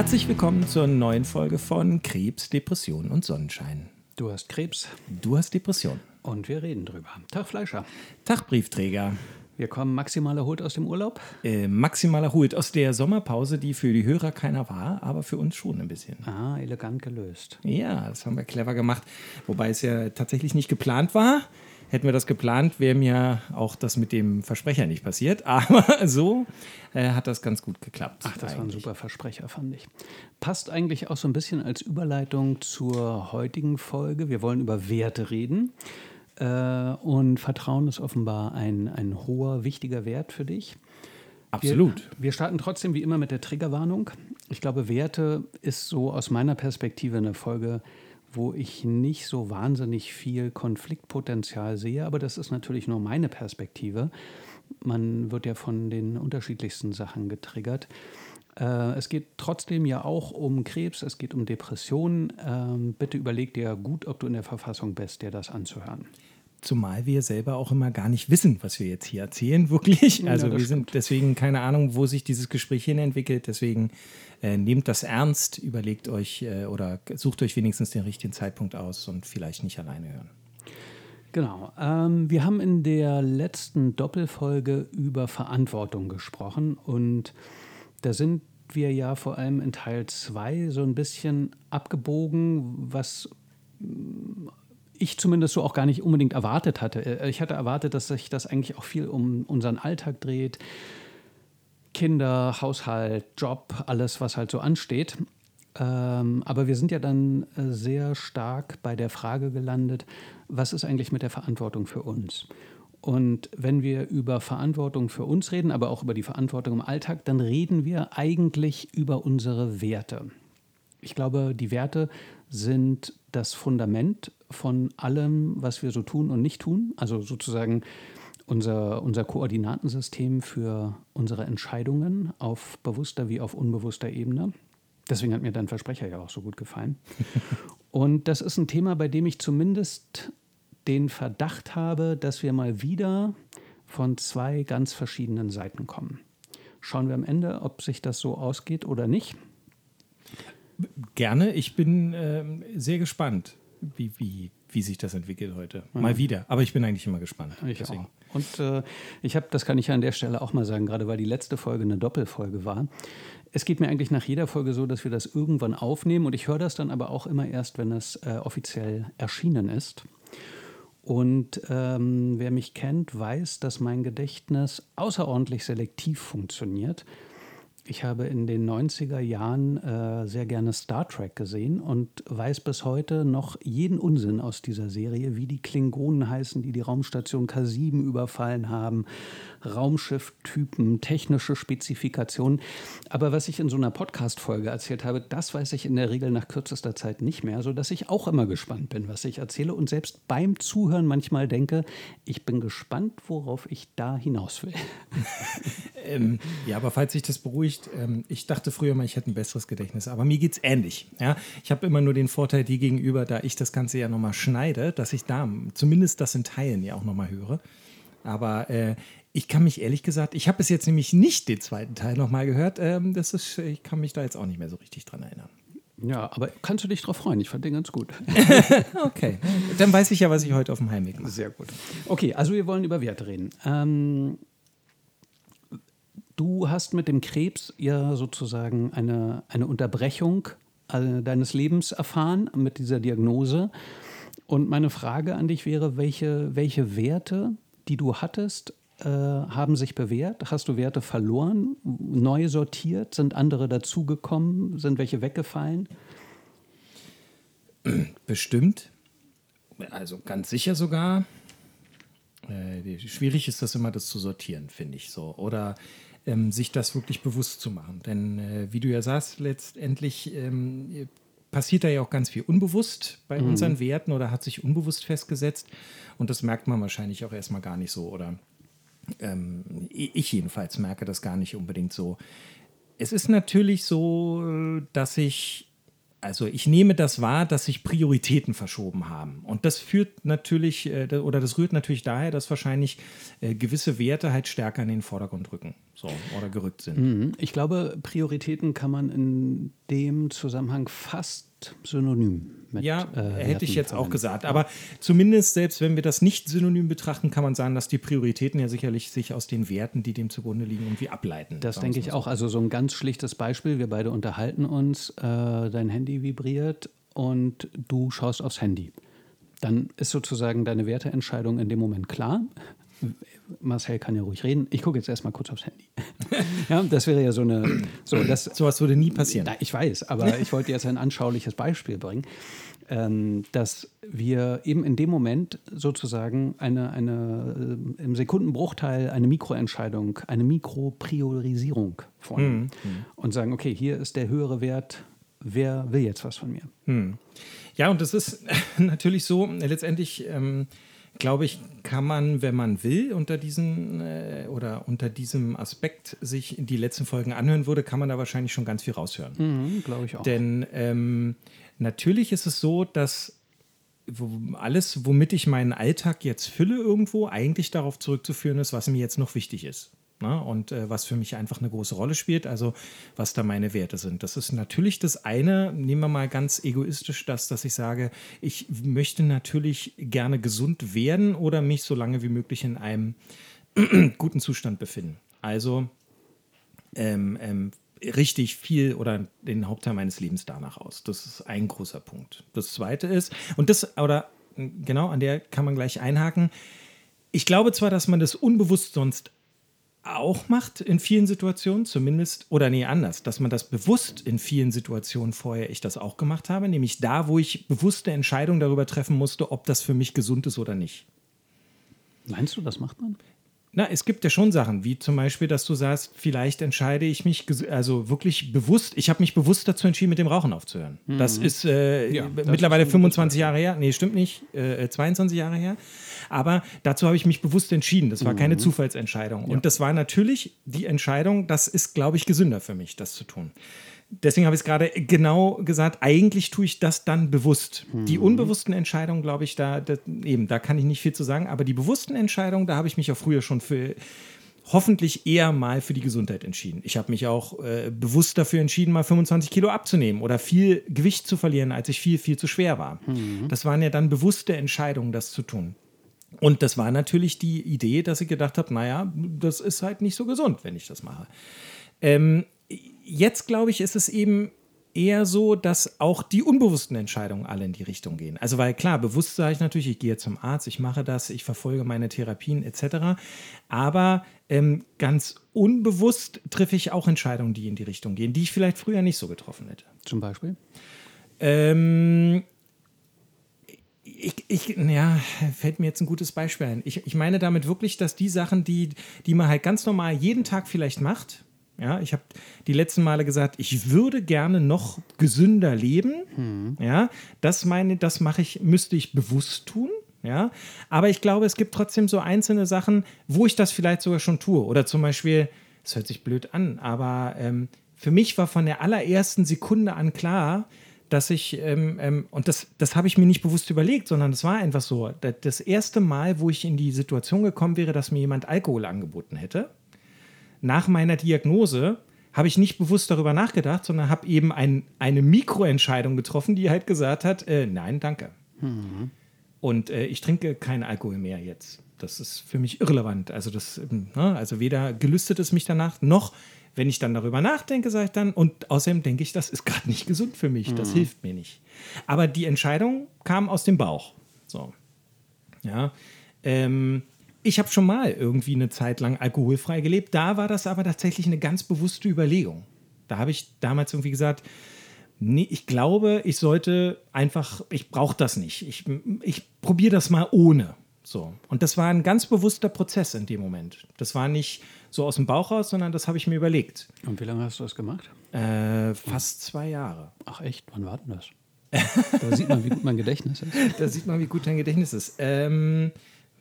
Herzlich willkommen zur neuen Folge von Krebs, Depression und Sonnenschein. Du hast Krebs. Du hast Depression. Und wir reden drüber. Tag Fleischer. Tag Briefträger. Wir kommen maximal erholt aus dem Urlaub. Äh, maximal erholt aus der Sommerpause, die für die Hörer keiner war, aber für uns schon ein bisschen. Ah, elegant gelöst. Ja, das haben wir clever gemacht. Wobei es ja tatsächlich nicht geplant war. Hätten wir das geplant, wäre mir auch das mit dem Versprecher nicht passiert. Aber so äh, hat das ganz gut geklappt. Ach, das eigentlich. war ein super Versprecher, fand ich. Passt eigentlich auch so ein bisschen als Überleitung zur heutigen Folge. Wir wollen über Werte reden. Äh, und Vertrauen ist offenbar ein, ein hoher, wichtiger Wert für dich. Absolut. Wir, wir, starten trotzdem wie immer mit der Triggerwarnung. Ich glaube, Werte ist so aus meiner Perspektive eine Folge, wo ich nicht so wahnsinnig viel Konfliktpotenzial sehe, aber das ist natürlich nur meine Perspektive. Man wird ja von den unterschiedlichsten Sachen getriggert. Äh, es geht trotzdem ja auch um Krebs, es geht um Depressionen. Ähm, bitte überleg dir gut, ob du in der Verfassung bist, dir das anzuhören. Zumal wir selber auch immer gar nicht wissen, was wir jetzt hier erzählen, wirklich. Also ja, wir stimmt. sind deswegen keine Ahnung, wo sich dieses Gespräch hin entwickelt. Deswegen äh, nehmt das ernst, überlegt euch äh, oder sucht euch wenigstens den richtigen Zeitpunkt aus und vielleicht nicht alleine hören. Genau. Ähm, wir haben in der letzten Doppelfolge über Verantwortung gesprochen und da sind wir ja vor allem in Teil 2 so ein bisschen abgebogen, was ich zumindest so auch gar nicht unbedingt erwartet hatte. Äh, ich hatte erwartet, dass sich das eigentlich auch viel um unseren Alltag dreht. Kinder, Haushalt, Job, alles, was halt so ansteht. Ähm, aber wir sind ja dann äh, sehr stark bei der Frage gelandet, was ist eigentlich mit der Verantwortung für uns? Und wenn wir über Verantwortung für uns reden, aber auch über die Verantwortung im Alltag, dann reden wir eigentlich über unsere Werte. Ich glaube, die Werte sind das Fundament von allem, was wir so tun und nicht tun. Also sozusagen unser, unser Koordinatensystem für unsere Entscheidungen auf bewusster wie auf unbewusster Ebene. Deswegen hat mir dein Versprecher ja auch so gut gefallen. Und das ist ein Thema, bei dem ich zumindest den Verdacht habe, dass wir mal wieder von zwei ganz verschiedenen Seiten kommen. Schauen wir am Ende, ob sich das so ausgeht oder nicht. Gerne. Ich bin äh, sehr gespannt, wie, wie, wie sich das entwickelt heute. Mhm. Mal wieder. Aber ich bin eigentlich immer gespannt. Ich deswegen. auch. Und äh, ich habe, das kann ich an der Stelle auch mal sagen, gerade weil die letzte Folge eine Doppelfolge war. Es geht mir eigentlich nach jeder Folge so, dass wir das irgendwann aufnehmen und ich höre das dann aber auch immer erst, wenn es äh, offiziell erschienen ist. Und ähm, wer mich kennt, weiß, dass mein Gedächtnis außerordentlich selektiv funktioniert. Ich habe in den 90er Jahren äh, sehr gerne Star Trek gesehen und weiß bis heute noch jeden Unsinn aus dieser Serie, wie die Klingonen heißen, die die Raumstation K7 überfallen haben, Raumschifftypen, technische Spezifikationen. Aber was ich in so einer Podcast-Folge erzählt habe, das weiß ich in der Regel nach kürzester Zeit nicht mehr, sodass ich auch immer gespannt bin, was ich erzähle und selbst beim Zuhören manchmal denke, ich bin gespannt, worauf ich da hinaus will. ähm, ja, aber falls sich das beruhigt, ähm, ich dachte früher mal, ich hätte ein besseres Gedächtnis, aber mir geht es ähnlich. Ja? Ich habe immer nur den Vorteil dir gegenüber, da ich das Ganze ja nochmal schneide, dass ich da zumindest das in Teilen ja auch nochmal höre. Aber äh, ich kann mich ehrlich gesagt, ich habe bis jetzt nämlich nicht den zweiten Teil nochmal gehört. Ähm, das ist, ich kann mich da jetzt auch nicht mehr so richtig dran erinnern. Ja, aber kannst du dich darauf freuen? Ich fand den ganz gut. okay, dann weiß ich ja, was ich heute auf dem Heimweg mache. Sehr gut. Okay, also wir wollen über Werte reden. Ähm, Du hast mit dem Krebs ja sozusagen eine, eine Unterbrechung äh, deines Lebens erfahren mit dieser Diagnose. Und meine Frage an dich wäre, welche, welche Werte, die du hattest, äh, haben sich bewährt? Hast du Werte verloren, neu sortiert? Sind andere dazugekommen? Sind welche weggefallen? Bestimmt. Also ganz sicher sogar. Äh, schwierig ist das immer, das zu sortieren, finde ich so. Oder ähm, sich das wirklich bewusst zu machen. Denn äh, wie du ja sagst, letztendlich ähm, passiert da ja auch ganz viel unbewusst bei mhm. unseren Werten oder hat sich unbewusst festgesetzt. Und das merkt man wahrscheinlich auch erstmal gar nicht so. Oder ähm, ich jedenfalls merke das gar nicht unbedingt so. Es ist natürlich so, dass ich also ich nehme das wahr, dass sich Prioritäten verschoben haben. Und das führt natürlich, äh, oder das rührt natürlich daher, dass wahrscheinlich äh, gewisse Werte halt stärker in den Vordergrund rücken so, oder gerückt sind. Mhm. Ich glaube, Prioritäten kann man in dem Zusammenhang fast synonym mit. Ja, äh, hätte ich jetzt auch gesagt. Aber zumindest, selbst wenn wir das nicht synonym betrachten, kann man sagen, dass die Prioritäten ja sicherlich sich aus den Werten, die dem zugrunde liegen, irgendwie ableiten. Das denke ich auch. Also so ein ganz schlichtes Beispiel. Wir beide unterhalten uns, äh, dein Handy vibriert und du schaust aufs Handy. Dann ist sozusagen deine Werteentscheidung in dem Moment klar. Marcel kann ja ruhig reden. Ich gucke jetzt erstmal kurz aufs Handy. ja, das wäre ja so eine. So, das, Sowas würde nie passieren. Na, ich weiß, aber ich wollte jetzt ein anschauliches Beispiel bringen, ähm, dass wir eben in dem Moment sozusagen eine, eine äh, im Sekundenbruchteil eine Mikroentscheidung, eine Mikropriorisierung vornehmen mhm. und sagen: Okay, hier ist der höhere Wert. Wer will jetzt was von mir? Mhm. Ja, und das ist natürlich so, letztendlich. Ähm, glaube ich, kann man, wenn man will, unter diesen äh, oder unter diesem Aspekt sich die letzten Folgen anhören würde, kann man da wahrscheinlich schon ganz viel raushören. Mhm, glaube ich auch. Denn ähm, natürlich ist es so, dass alles, womit ich meinen Alltag jetzt fülle, irgendwo eigentlich darauf zurückzuführen ist, was mir jetzt noch wichtig ist. Ne? Und äh, was für mich einfach eine große Rolle spielt, also was da meine Werte sind. Das ist natürlich das eine, nehmen wir mal ganz egoistisch das, dass ich sage, ich möchte natürlich gerne gesund werden oder mich so lange wie möglich in einem guten Zustand befinden. Also ähm, ähm, richtig viel oder den Hauptteil meines Lebens danach aus. Das ist ein großer Punkt. Das zweite ist, und das, oder genau, an der kann man gleich einhaken. Ich glaube zwar, dass man das unbewusst sonst auch macht in vielen Situationen, zumindest, oder nee, anders, dass man das bewusst in vielen Situationen vorher ich das auch gemacht habe, nämlich da, wo ich bewusste Entscheidungen darüber treffen musste, ob das für mich gesund ist oder nicht. Meinst du, das macht man? Na, es gibt ja schon Sachen, wie zum Beispiel, dass du sagst, vielleicht entscheide ich mich, also wirklich bewusst, ich habe mich bewusst dazu entschieden, mit dem Rauchen aufzuhören. Mhm. Das ist äh, ja, das mittlerweile ist 25 Jahre her. Nee, stimmt nicht, äh, 22 Jahre her. Aber dazu habe ich mich bewusst entschieden. Das war mhm. keine Zufallsentscheidung. Ja. Und das war natürlich die Entscheidung, das ist, glaube ich, gesünder für mich, das zu tun deswegen habe ich es gerade genau gesagt, eigentlich tue ich das dann bewusst. Mhm. Die unbewussten Entscheidungen, glaube ich, da, da, eben, da kann ich nicht viel zu sagen, aber die bewussten Entscheidungen, da habe ich mich ja früher schon für hoffentlich eher mal für die Gesundheit entschieden. Ich habe mich auch äh, bewusst dafür entschieden, mal 25 Kilo abzunehmen oder viel Gewicht zu verlieren, als ich viel, viel zu schwer war. Mhm. Das waren ja dann bewusste Entscheidungen, das zu tun. Und das war natürlich die Idee, dass ich gedacht habe, naja, das ist halt nicht so gesund, wenn ich das mache. Ähm, jetzt, glaube ich, ist es eben eher so, dass auch die unbewussten Entscheidungen alle in die Richtung gehen. Also weil klar, bewusst sage ich natürlich, ich gehe zum Arzt, ich mache das, ich verfolge meine Therapien etc. Aber ähm, ganz unbewusst treffe ich auch Entscheidungen, die in die Richtung gehen, die ich vielleicht früher nicht so getroffen hätte. Zum Beispiel? Ähm, ich, ich, ja, fällt mir jetzt ein gutes Beispiel ein. Ich, ich meine damit wirklich, dass die Sachen, die, die man halt ganz normal jeden Tag vielleicht macht, ja, ich habe die letzten Male gesagt, ich würde gerne noch gesünder leben. Hm. Ja, das meine, das mache ich, müsste ich bewusst tun. Ja, aber ich glaube, es gibt trotzdem so einzelne Sachen, wo ich das vielleicht sogar schon tue. Oder zum Beispiel, es hört sich blöd an, aber ähm, für mich war von der allerersten Sekunde an klar, dass ich, ähm, ähm, und das, das habe ich mir nicht bewusst überlegt, sondern es war einfach so, das erste Mal, wo ich in die Situation gekommen wäre, dass mir jemand Alkohol angeboten hätte, nach meiner Diagnose habe ich nicht bewusst darüber nachgedacht, sondern habe eben ein, eine Mikroentscheidung getroffen, die halt gesagt hat, äh, nein, danke. Mhm. Und äh, ich trinke keinen Alkohol mehr jetzt. Das ist für mich irrelevant. Also das, ne, also weder gelüstet es mich danach, noch wenn ich dann darüber nachdenke, sage ich dann, und außerdem denke ich, das ist gerade nicht gesund für mich, das mhm. hilft mir nicht. Aber die Entscheidung kam aus dem Bauch. So. Ja. Ähm, ich habe schon mal irgendwie eine Zeit lang alkoholfrei gelebt. Da war das aber tatsächlich eine ganz bewusste Überlegung. Da habe ich damals irgendwie gesagt, nee, ich glaube, ich sollte einfach, ich brauche das nicht. Ich, ich probiere das mal ohne. So. Und das war ein ganz bewusster Prozess in dem Moment. Das war nicht so aus dem Bauch raus, sondern das habe ich mir überlegt. Und wie lange hast du das gemacht? Äh, fast zwei Jahre. Ach echt? Wann war denn das? da sieht man, wie gut mein Gedächtnis ist. Da sieht man, wie gut dein Gedächtnis ist. Ähm,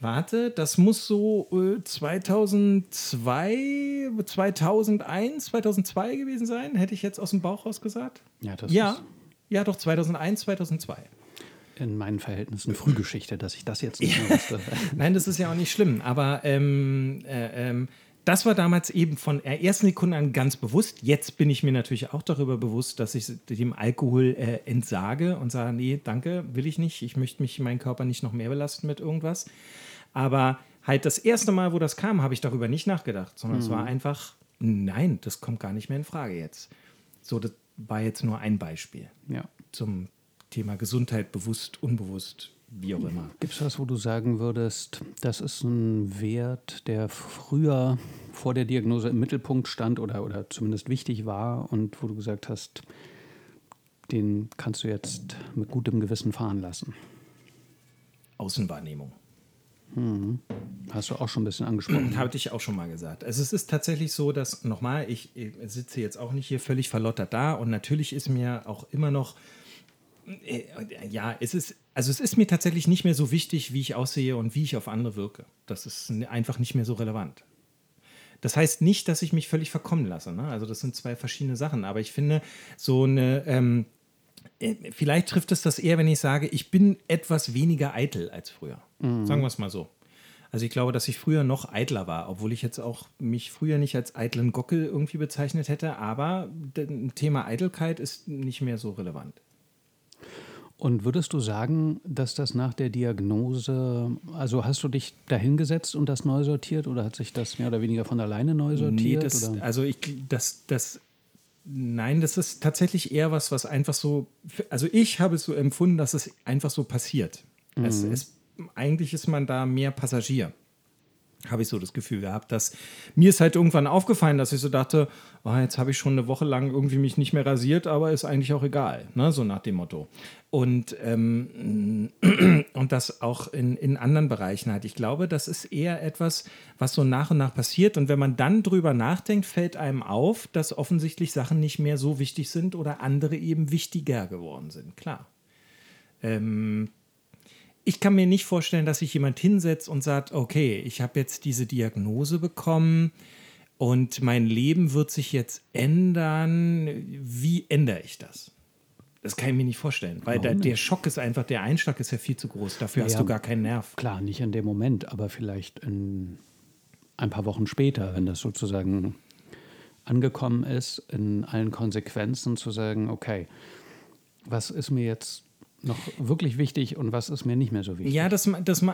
Warte, das muss so äh, 2002, 2001, 2002 gewesen sein, hätte ich jetzt aus dem Bauch raus gesagt. Ja, das ja. ist Ja, doch, 2001, 2002. In meinen Verhältnissen Frühgeschichte, dass ich das jetzt nicht mehr wusste. Nein, das ist ja auch nicht schlimm, aber ähm, äh, ähm, das war damals eben von der ersten Sekunde an ganz bewusst. Jetzt bin ich mir natürlich auch darüber bewusst, dass ich dem Alkohol äh, entsage und sage, nee, danke, will ich nicht. Ich möchte mich meinen Körper nicht noch mehr belasten mit irgendwas. Aber halt das erste Mal, wo das kam, habe ich darüber nicht nachgedacht, sondern mhm. es war einfach, nein, das kommt gar nicht mehr in Frage jetzt. So, das war jetzt nur ein Beispiel ja. zum Thema Gesundheit, bewusst, unbewusst, wie auch immer. Gibt es was, wo du sagen würdest, das ist ein Wert, der früher vor der Diagnose im Mittelpunkt stand oder, oder zumindest wichtig war und wo du gesagt hast, den kannst du jetzt mit gutem Gewissen fahren lassen? Außenwahrnehmung. Hm. Hast du auch schon ein bisschen angesprochen. Habe ich auch schon mal gesagt. Also es ist tatsächlich so, dass nochmal, ich, sitze jetzt auch nicht hier völlig verlottert da und natürlich ist mir auch immer noch äh, ja, es ist, also es ist mir tatsächlich nicht mehr so wichtig, wie ich aussehe und wie ich auf andere wirke. Das ist einfach nicht mehr so relevant. Das heißt nicht, dass ich mich völlig verkommen lasse. Ne? Also das sind zwei verschiedene Sachen. Aber ich finde, so eine, ähm, äh, vielleicht trifft es das eher, wenn ich sage, ich bin etwas weniger eitel als früher. Mhm. Sagen wir es mal so. Also ich glaube, dass ich früher noch eitler war, obwohl ich jetzt auch mich früher nicht als eitlen Gockel irgendwie bezeichnet hätte. Aber das Thema Eitelkeit ist nicht mehr so relevant. Und würdest du sagen, dass das nach der Diagnose, also hast du dich dahingesetzt und das neu sortiert oder hat sich das mehr oder weniger von alleine neu sortiert? Nee, das, also ich, das, das, nein, das ist tatsächlich eher was, was einfach so, also ich habe es so empfunden, dass es einfach so passiert. Mhm. Es, es, eigentlich ist man da mehr Passagier habe ich so das Gefühl gehabt, dass mir ist halt irgendwann aufgefallen, dass ich so dachte, oh, jetzt habe ich schon eine Woche lang irgendwie mich nicht mehr rasiert, aber ist eigentlich auch egal, ne? so nach dem Motto. Und, ähm, und das auch in, in anderen Bereichen halt. Ich glaube, das ist eher etwas, was so nach und nach passiert. Und wenn man dann drüber nachdenkt, fällt einem auf, dass offensichtlich Sachen nicht mehr so wichtig sind oder andere eben wichtiger geworden sind. Klar. Ähm, ich kann mir nicht vorstellen, dass sich jemand hinsetzt und sagt, okay, ich habe jetzt diese Diagnose bekommen und mein Leben wird sich jetzt ändern. Wie ändere ich das? Das kann ich mir nicht vorstellen, weil da, der Schock ist einfach, der Einschlag ist ja viel zu groß. Dafür ja, hast du gar keinen Nerv. Klar, nicht in dem Moment, aber vielleicht in ein paar Wochen später, wenn das sozusagen angekommen ist, in allen Konsequenzen zu sagen, okay, was ist mir jetzt noch wirklich wichtig und was ist mir nicht mehr so wichtig? Ja, das, das,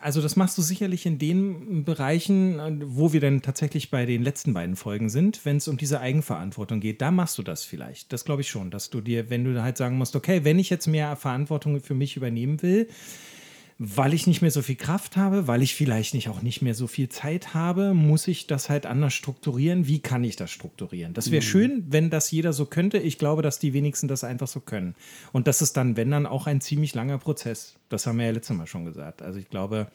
also das machst du sicherlich in den Bereichen, wo wir dann tatsächlich bei den letzten beiden Folgen sind, wenn es um diese Eigenverantwortung geht. Da machst du das vielleicht. Das glaube ich schon, dass du dir, wenn du halt sagen musst, okay, wenn ich jetzt mehr Verantwortung für mich übernehmen will, weil ich nicht mehr so viel Kraft habe, weil ich vielleicht nicht auch nicht mehr so viel Zeit habe, muss ich das halt anders strukturieren. Wie kann ich das strukturieren? Das wäre mhm. schön, wenn das jeder so könnte. Ich glaube, dass die wenigsten das einfach so können. Und das ist dann, wenn dann, auch ein ziemlich langer Prozess. Das haben wir ja letztes Mal schon gesagt. Also ich glaube,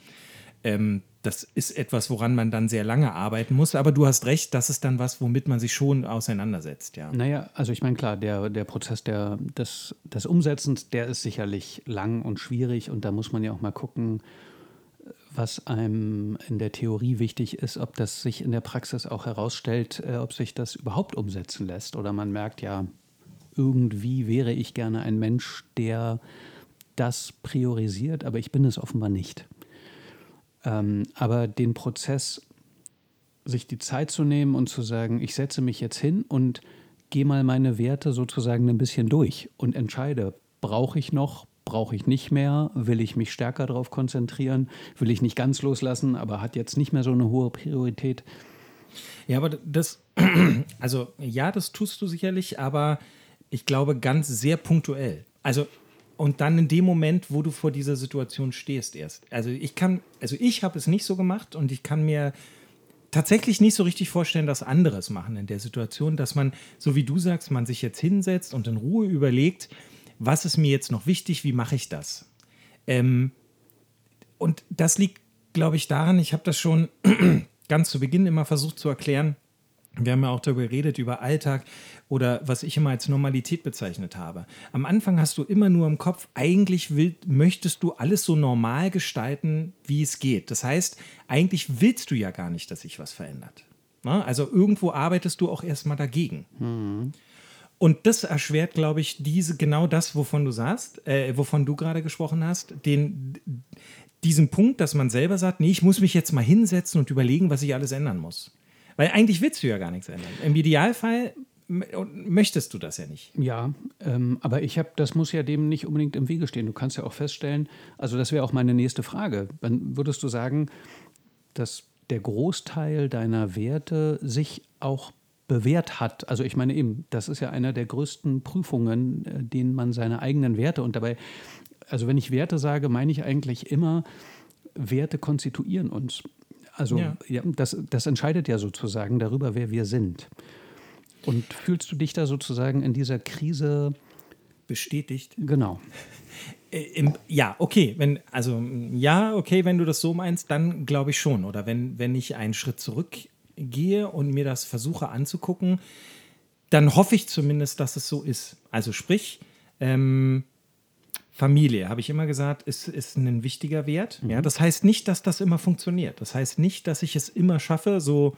ähm, das ist etwas, woran man dann sehr lange arbeiten muss. Aber du hast recht, das ist dann was, womit man sich schon auseinandersetzt. Ja. Naja, also ich meine, klar, der, der Prozess der, des, des Umsetzens, der ist sicherlich lang und schwierig. Und da muss man ja auch mal gucken, was einem in der Theorie wichtig ist, ob das sich in der Praxis auch herausstellt, äh, ob sich das überhaupt umsetzen lässt. Oder man merkt ja, irgendwie wäre ich gerne ein Mensch, der das priorisiert, aber ich bin es offenbar nicht. Ähm, aber den Prozess, sich die Zeit zu nehmen und zu sagen, ich setze mich jetzt hin und gehe mal meine Werte sozusagen ein bisschen durch und entscheide, brauche ich noch, brauche ich nicht mehr, will ich mich stärker darauf konzentrieren, will ich nicht ganz loslassen, aber hat jetzt nicht mehr so eine hohe Priorität. Ja, aber das, also ja, das tust du sicherlich, aber ich glaube ganz sehr punktuell. Also und dann in dem Moment, wo du vor dieser Situation stehst erst. Also ich kann, also ich habe es nicht so gemacht und ich kann mir tatsächlich nicht so richtig vorstellen, dass andere es machen in der Situation, dass man, so wie du sagst, man sich jetzt hinsetzt und in Ruhe überlegt, was ist mir jetzt noch wichtig, wie mache ich das? Ähm, und das liegt, glaube ich, daran, ich habe das schon ganz zu Beginn immer versucht zu erklären, wir haben ja auch darüber geredet, über Alltag oder was ich immer als Normalität bezeichnet habe. Am Anfang hast du immer nur im Kopf, eigentlich will, möchtest du alles so normal gestalten, wie es geht. Das heißt, eigentlich willst du ja gar nicht, dass sich was verändert. Na? Also irgendwo arbeitest du auch erstmal dagegen. Mhm. Und das erschwert, glaube ich, diese genau das, wovon du sagst, äh, wovon du gerade gesprochen hast, den diesen Punkt, dass man selber sagt, nee, ich muss mich jetzt mal hinsetzen und überlegen, was ich alles ändern muss. Weil eigentlich willst du ja gar nichts ändern. Im Idealfall möchtest du das ja nicht. Ja, ähm, aber ich habe, das muss ja dem nicht unbedingt im Wege stehen. Du kannst ja auch feststellen, also das wäre auch meine nächste Frage. Dann würdest du sagen, dass der Großteil deiner Werte sich auch bewährt hat. Also ich meine eben, das ist ja einer der größten Prüfungen, äh, denen man seine eigenen Werte und dabei, also wenn ich Werte sage, meine ich eigentlich immer, Werte konstituieren uns. Also ja. ja das, das entscheidet ja sozusagen darüber, wer wir sind. Und fühlst du dich da sozusagen in dieser Krise bestätigt? Genau. Äh, ja, okay, wenn, also ja, okay, wenn du das so meinst, dann glaube ich schon. Oder wenn, wenn ich einen Schritt zurückgehe und mir das versuche anzugucken, dann hoffe ich zumindest, dass es so ist. Also sprich, ähm, Familie, habe ich immer gesagt, ist, ist ein wichtiger Wert. Mhm. Ja, das heißt nicht, dass das immer funktioniert. Das heißt nicht, dass ich es immer schaffe, so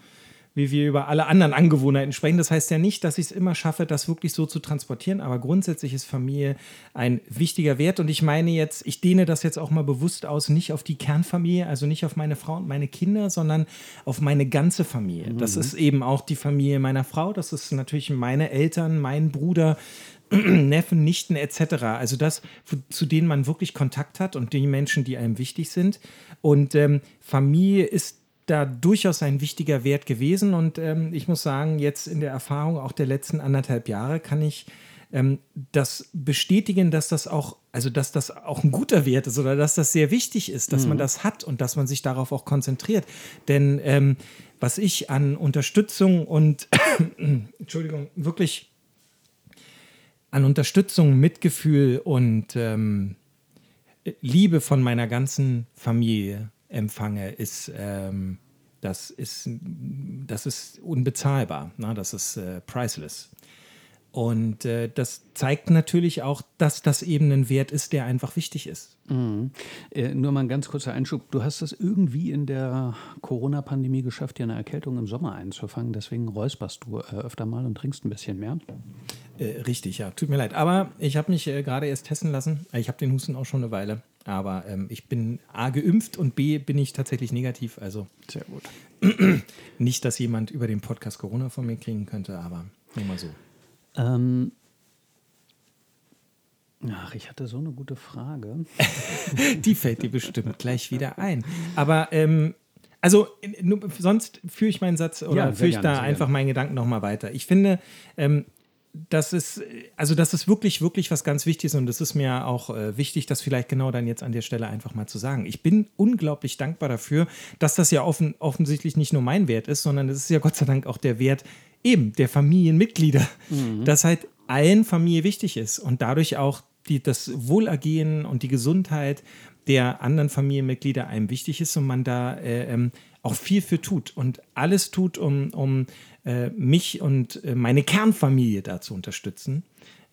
wie wir über alle anderen Angewohnheiten sprechen. Das heißt ja nicht, dass ich es immer schaffe, das wirklich so zu transportieren, aber grundsätzlich ist Familie ein wichtiger Wert und ich meine jetzt, ich dehne das jetzt auch mal bewusst aus, nicht auf die Kernfamilie, also nicht auf meine Frau und meine Kinder, sondern auf meine ganze Familie. Mhm. Das ist eben auch die Familie meiner Frau, das ist natürlich meine Eltern, mein Bruder, Neffen, Nichten etc. Also das, zu denen man wirklich Kontakt hat und die Menschen, die einem wichtig sind. Und ähm, Familie ist da durchaus ein wichtiger Wert gewesen. Und ähm, ich muss sagen, jetzt in der Erfahrung auch der letzten anderthalb Jahre kann ich ähm, das bestätigen, dass das auch, also dass das auch ein guter Wert ist oder dass das sehr wichtig ist, dass mhm. man das hat und dass man sich darauf auch konzentriert. Denn ähm, was ich an Unterstützung und Entschuldigung, wirklich an Unterstützung, Mitgefühl und ähm, Liebe von meiner ganzen Familie empfange, ist, ähm, das, ist das ist unbezahlbar. Ne? Das ist äh, priceless. Und äh, das zeigt natürlich auch, dass das eben ein Wert ist, der einfach wichtig ist. Mhm. Äh, nur mal ein ganz kurzer Einschub. Du hast es irgendwie in der Corona-Pandemie geschafft, dir eine Erkältung im Sommer einzufangen. Deswegen räusperst du äh, öfter mal und trinkst ein bisschen mehr. Äh, richtig, ja. Tut mir leid. Aber ich habe mich äh, gerade erst testen lassen. Ich habe den Husten auch schon eine Weile. Aber ähm, ich bin A geimpft und B bin ich tatsächlich negativ. Also sehr gut. Nicht, dass jemand über den Podcast Corona von mir kriegen könnte, aber nur mal so. Ähm, ach, ich hatte so eine gute Frage. Die fällt dir bestimmt gleich wieder ein. Aber ähm, also sonst führe ich meinen Satz oder ja, führe ich da einfach meinen Gedanken nochmal weiter. Ich finde, ähm, das ist, also das ist wirklich, wirklich was ganz Wichtiges und es ist mir auch äh, wichtig, das vielleicht genau dann jetzt an der Stelle einfach mal zu sagen. Ich bin unglaublich dankbar dafür, dass das ja offen, offensichtlich nicht nur mein Wert ist, sondern es ist ja Gott sei Dank auch der Wert eben der Familienmitglieder, mhm. dass halt allen Familie wichtig ist und dadurch auch die, das Wohlergehen und die Gesundheit der anderen Familienmitglieder einem wichtig ist und man da äh, ähm, auch viel für tut und alles tut, um, um äh, mich und äh, meine Kernfamilie da zu unterstützen.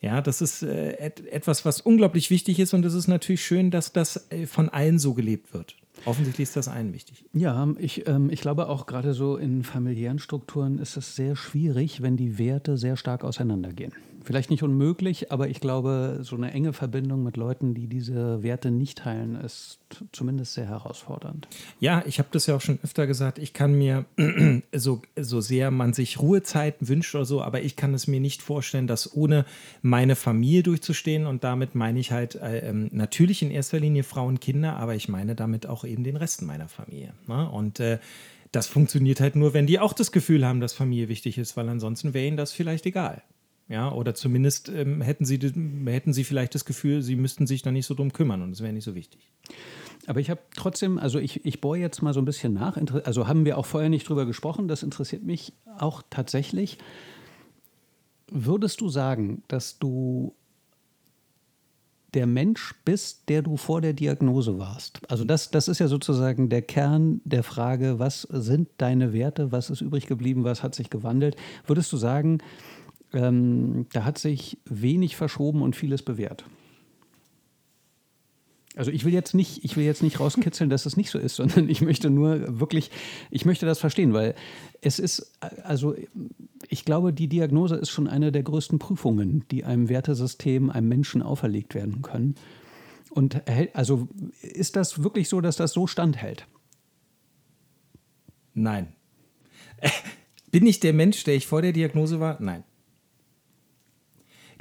Ja, das ist äh, et etwas, was unglaublich wichtig ist und es ist natürlich schön, dass das äh, von allen so gelebt wird. Offensichtlich ist das allen wichtig. Ja, ich, ähm, ich glaube auch gerade so in familiären Strukturen ist es sehr schwierig, wenn die Werte sehr stark auseinandergehen vielleicht nicht unmöglich, aber ich glaube, so eine enge Verbindung mit Leuten, die diese Werte nicht teilen, ist zumindest sehr herausfordernd. Ja, ich habe das ja auch schon öfter gesagt. Ich kann mir, so, so sehr man sich Ruhezeiten wünscht oder so, aber ich kann es mir nicht vorstellen, das ohne meine Familie durchzustehen. Und damit meine ich halt äh, ähm, natürlich in erster Linie Frauen, Kinder, aber ich meine damit auch eben den Rest meiner Familie. Ne? Und äh, das funktioniert halt nur, wenn die auch das Gefühl haben, dass Familie wichtig ist, weil ansonsten wäre ihnen das vielleicht egal. Ja, oder zumindest ähm, hätten, sie, hätten sie vielleicht das Gefühl, sie müssten sich da nicht so drum kümmern und es wäre nicht so wichtig. Aber ich habe trotzdem, also ich, ich bohre jetzt mal so ein bisschen nach. Also haben wir auch vorher nicht drüber gesprochen, das interessiert mich auch tatsächlich. Würdest du sagen, dass du der Mensch bist, der du vor der Diagnose warst? Also das, das ist ja sozusagen der Kern der Frage, was sind deine Werte, was ist übrig geblieben, was hat sich gewandelt? Würdest du sagen, ähm, da hat sich wenig verschoben und vieles bewährt. Also ich will jetzt nicht, ich will jetzt nicht rauskitzeln, dass es nicht so ist, sondern ich möchte nur wirklich, ich möchte das verstehen, weil es ist, also ich glaube, die Diagnose ist schon eine der größten Prüfungen, die einem Wertesystem, einem Menschen auferlegt werden können. Und also ist das wirklich so, dass das so standhält? Nein. Bin ich der Mensch, der ich vor der Diagnose war? Nein.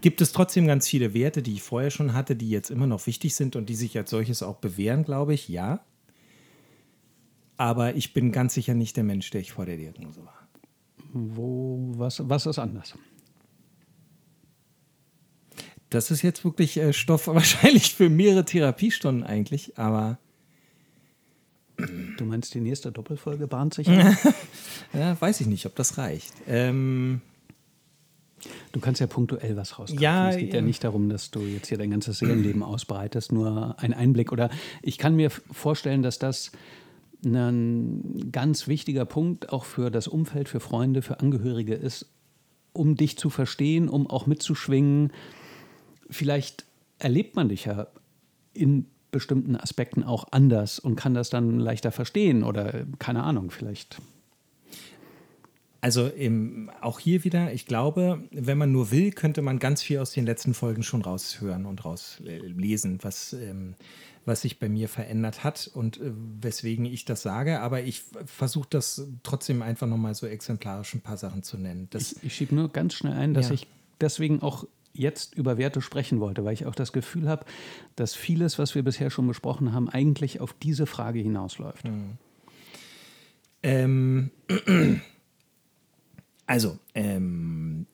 Gibt es trotzdem ganz viele Werte, die ich vorher schon hatte, die jetzt immer noch wichtig sind und die sich als solches auch bewähren, glaube ich? Ja. Aber ich bin ganz sicher nicht der Mensch, der ich vor der Diagnose war. Wo, was, was ist anders? Das ist jetzt wirklich äh, Stoff wahrscheinlich für mehrere Therapiestunden eigentlich, aber. Du meinst, die nächste Doppelfolge bahnt sich ja, weiß ich nicht, ob das reicht. Ähm, du kannst ja punktuell was rauskommen. Ja, es geht ja. ja. nicht darum, dass du jetzt hier dein ganzes Seelenleben ausbreitest, nur ein Einblick. Oder ich kann mir vorstellen, dass das ein ganz wichtiger Punkt auch für das Umfeld, für Freunde, für Angehörige ist, um dich zu verstehen, um auch mitzuschwingen. Vielleicht erlebt man dich ja in bestimmten Aspekten auch anders und kann das dann leichter verstehen oder keine Ahnung, vielleicht. Also im, auch hier wieder, ich glaube, wenn man nur will, könnte man ganz viel aus den letzten Folgen schon raushören und rauslesen, was, ähm, was sich bei mir verändert hat und äh, weswegen ich das sage. Aber ich versuche das trotzdem einfach nochmal so exemplarisch ein paar Sachen zu nennen. Das, ich ich schiebe nur ganz schnell ein, dass Ja. ich deswegen auch jetzt über Werte sprechen wollte, weil ich auch das Gefühl habe, dass vieles, was wir bisher schon besprochen haben, eigentlich auf diese Frage hinausläuft. Ähm, also, ähm,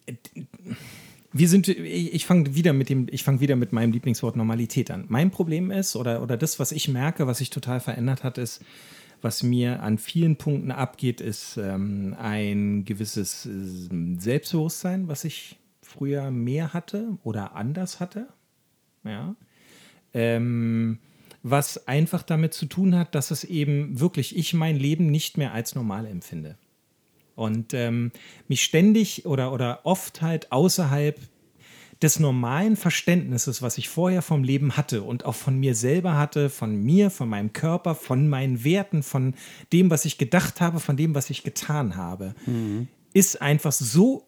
wir sind, ich, ich fange wieder mit dem, ich fange wieder mit meinem Lieblingswort Normalität an. Mein Problem ist, oder, oder das, was ich merke, was sich total verändert hat, ist, was mir an vielen Punkten abgeht, ist ähm, ein gewisses äh, Selbstbewusstsein, was ich früher mehr hatte oder anders hatte. Ja. Ähm, was einfach damit zu tun hat, dass es eben wirklich ich mein Leben nicht mehr als normal empfinde. Und ähm, mich ständig oder, oder oft halt außerhalb des normalen Verständnisses, was ich vorher vom Leben hatte und auch von mir selber hatte, von mir, von meinem Körper, von meinen Werten, von dem, was ich gedacht habe, von dem, was ich getan habe, ist einfach so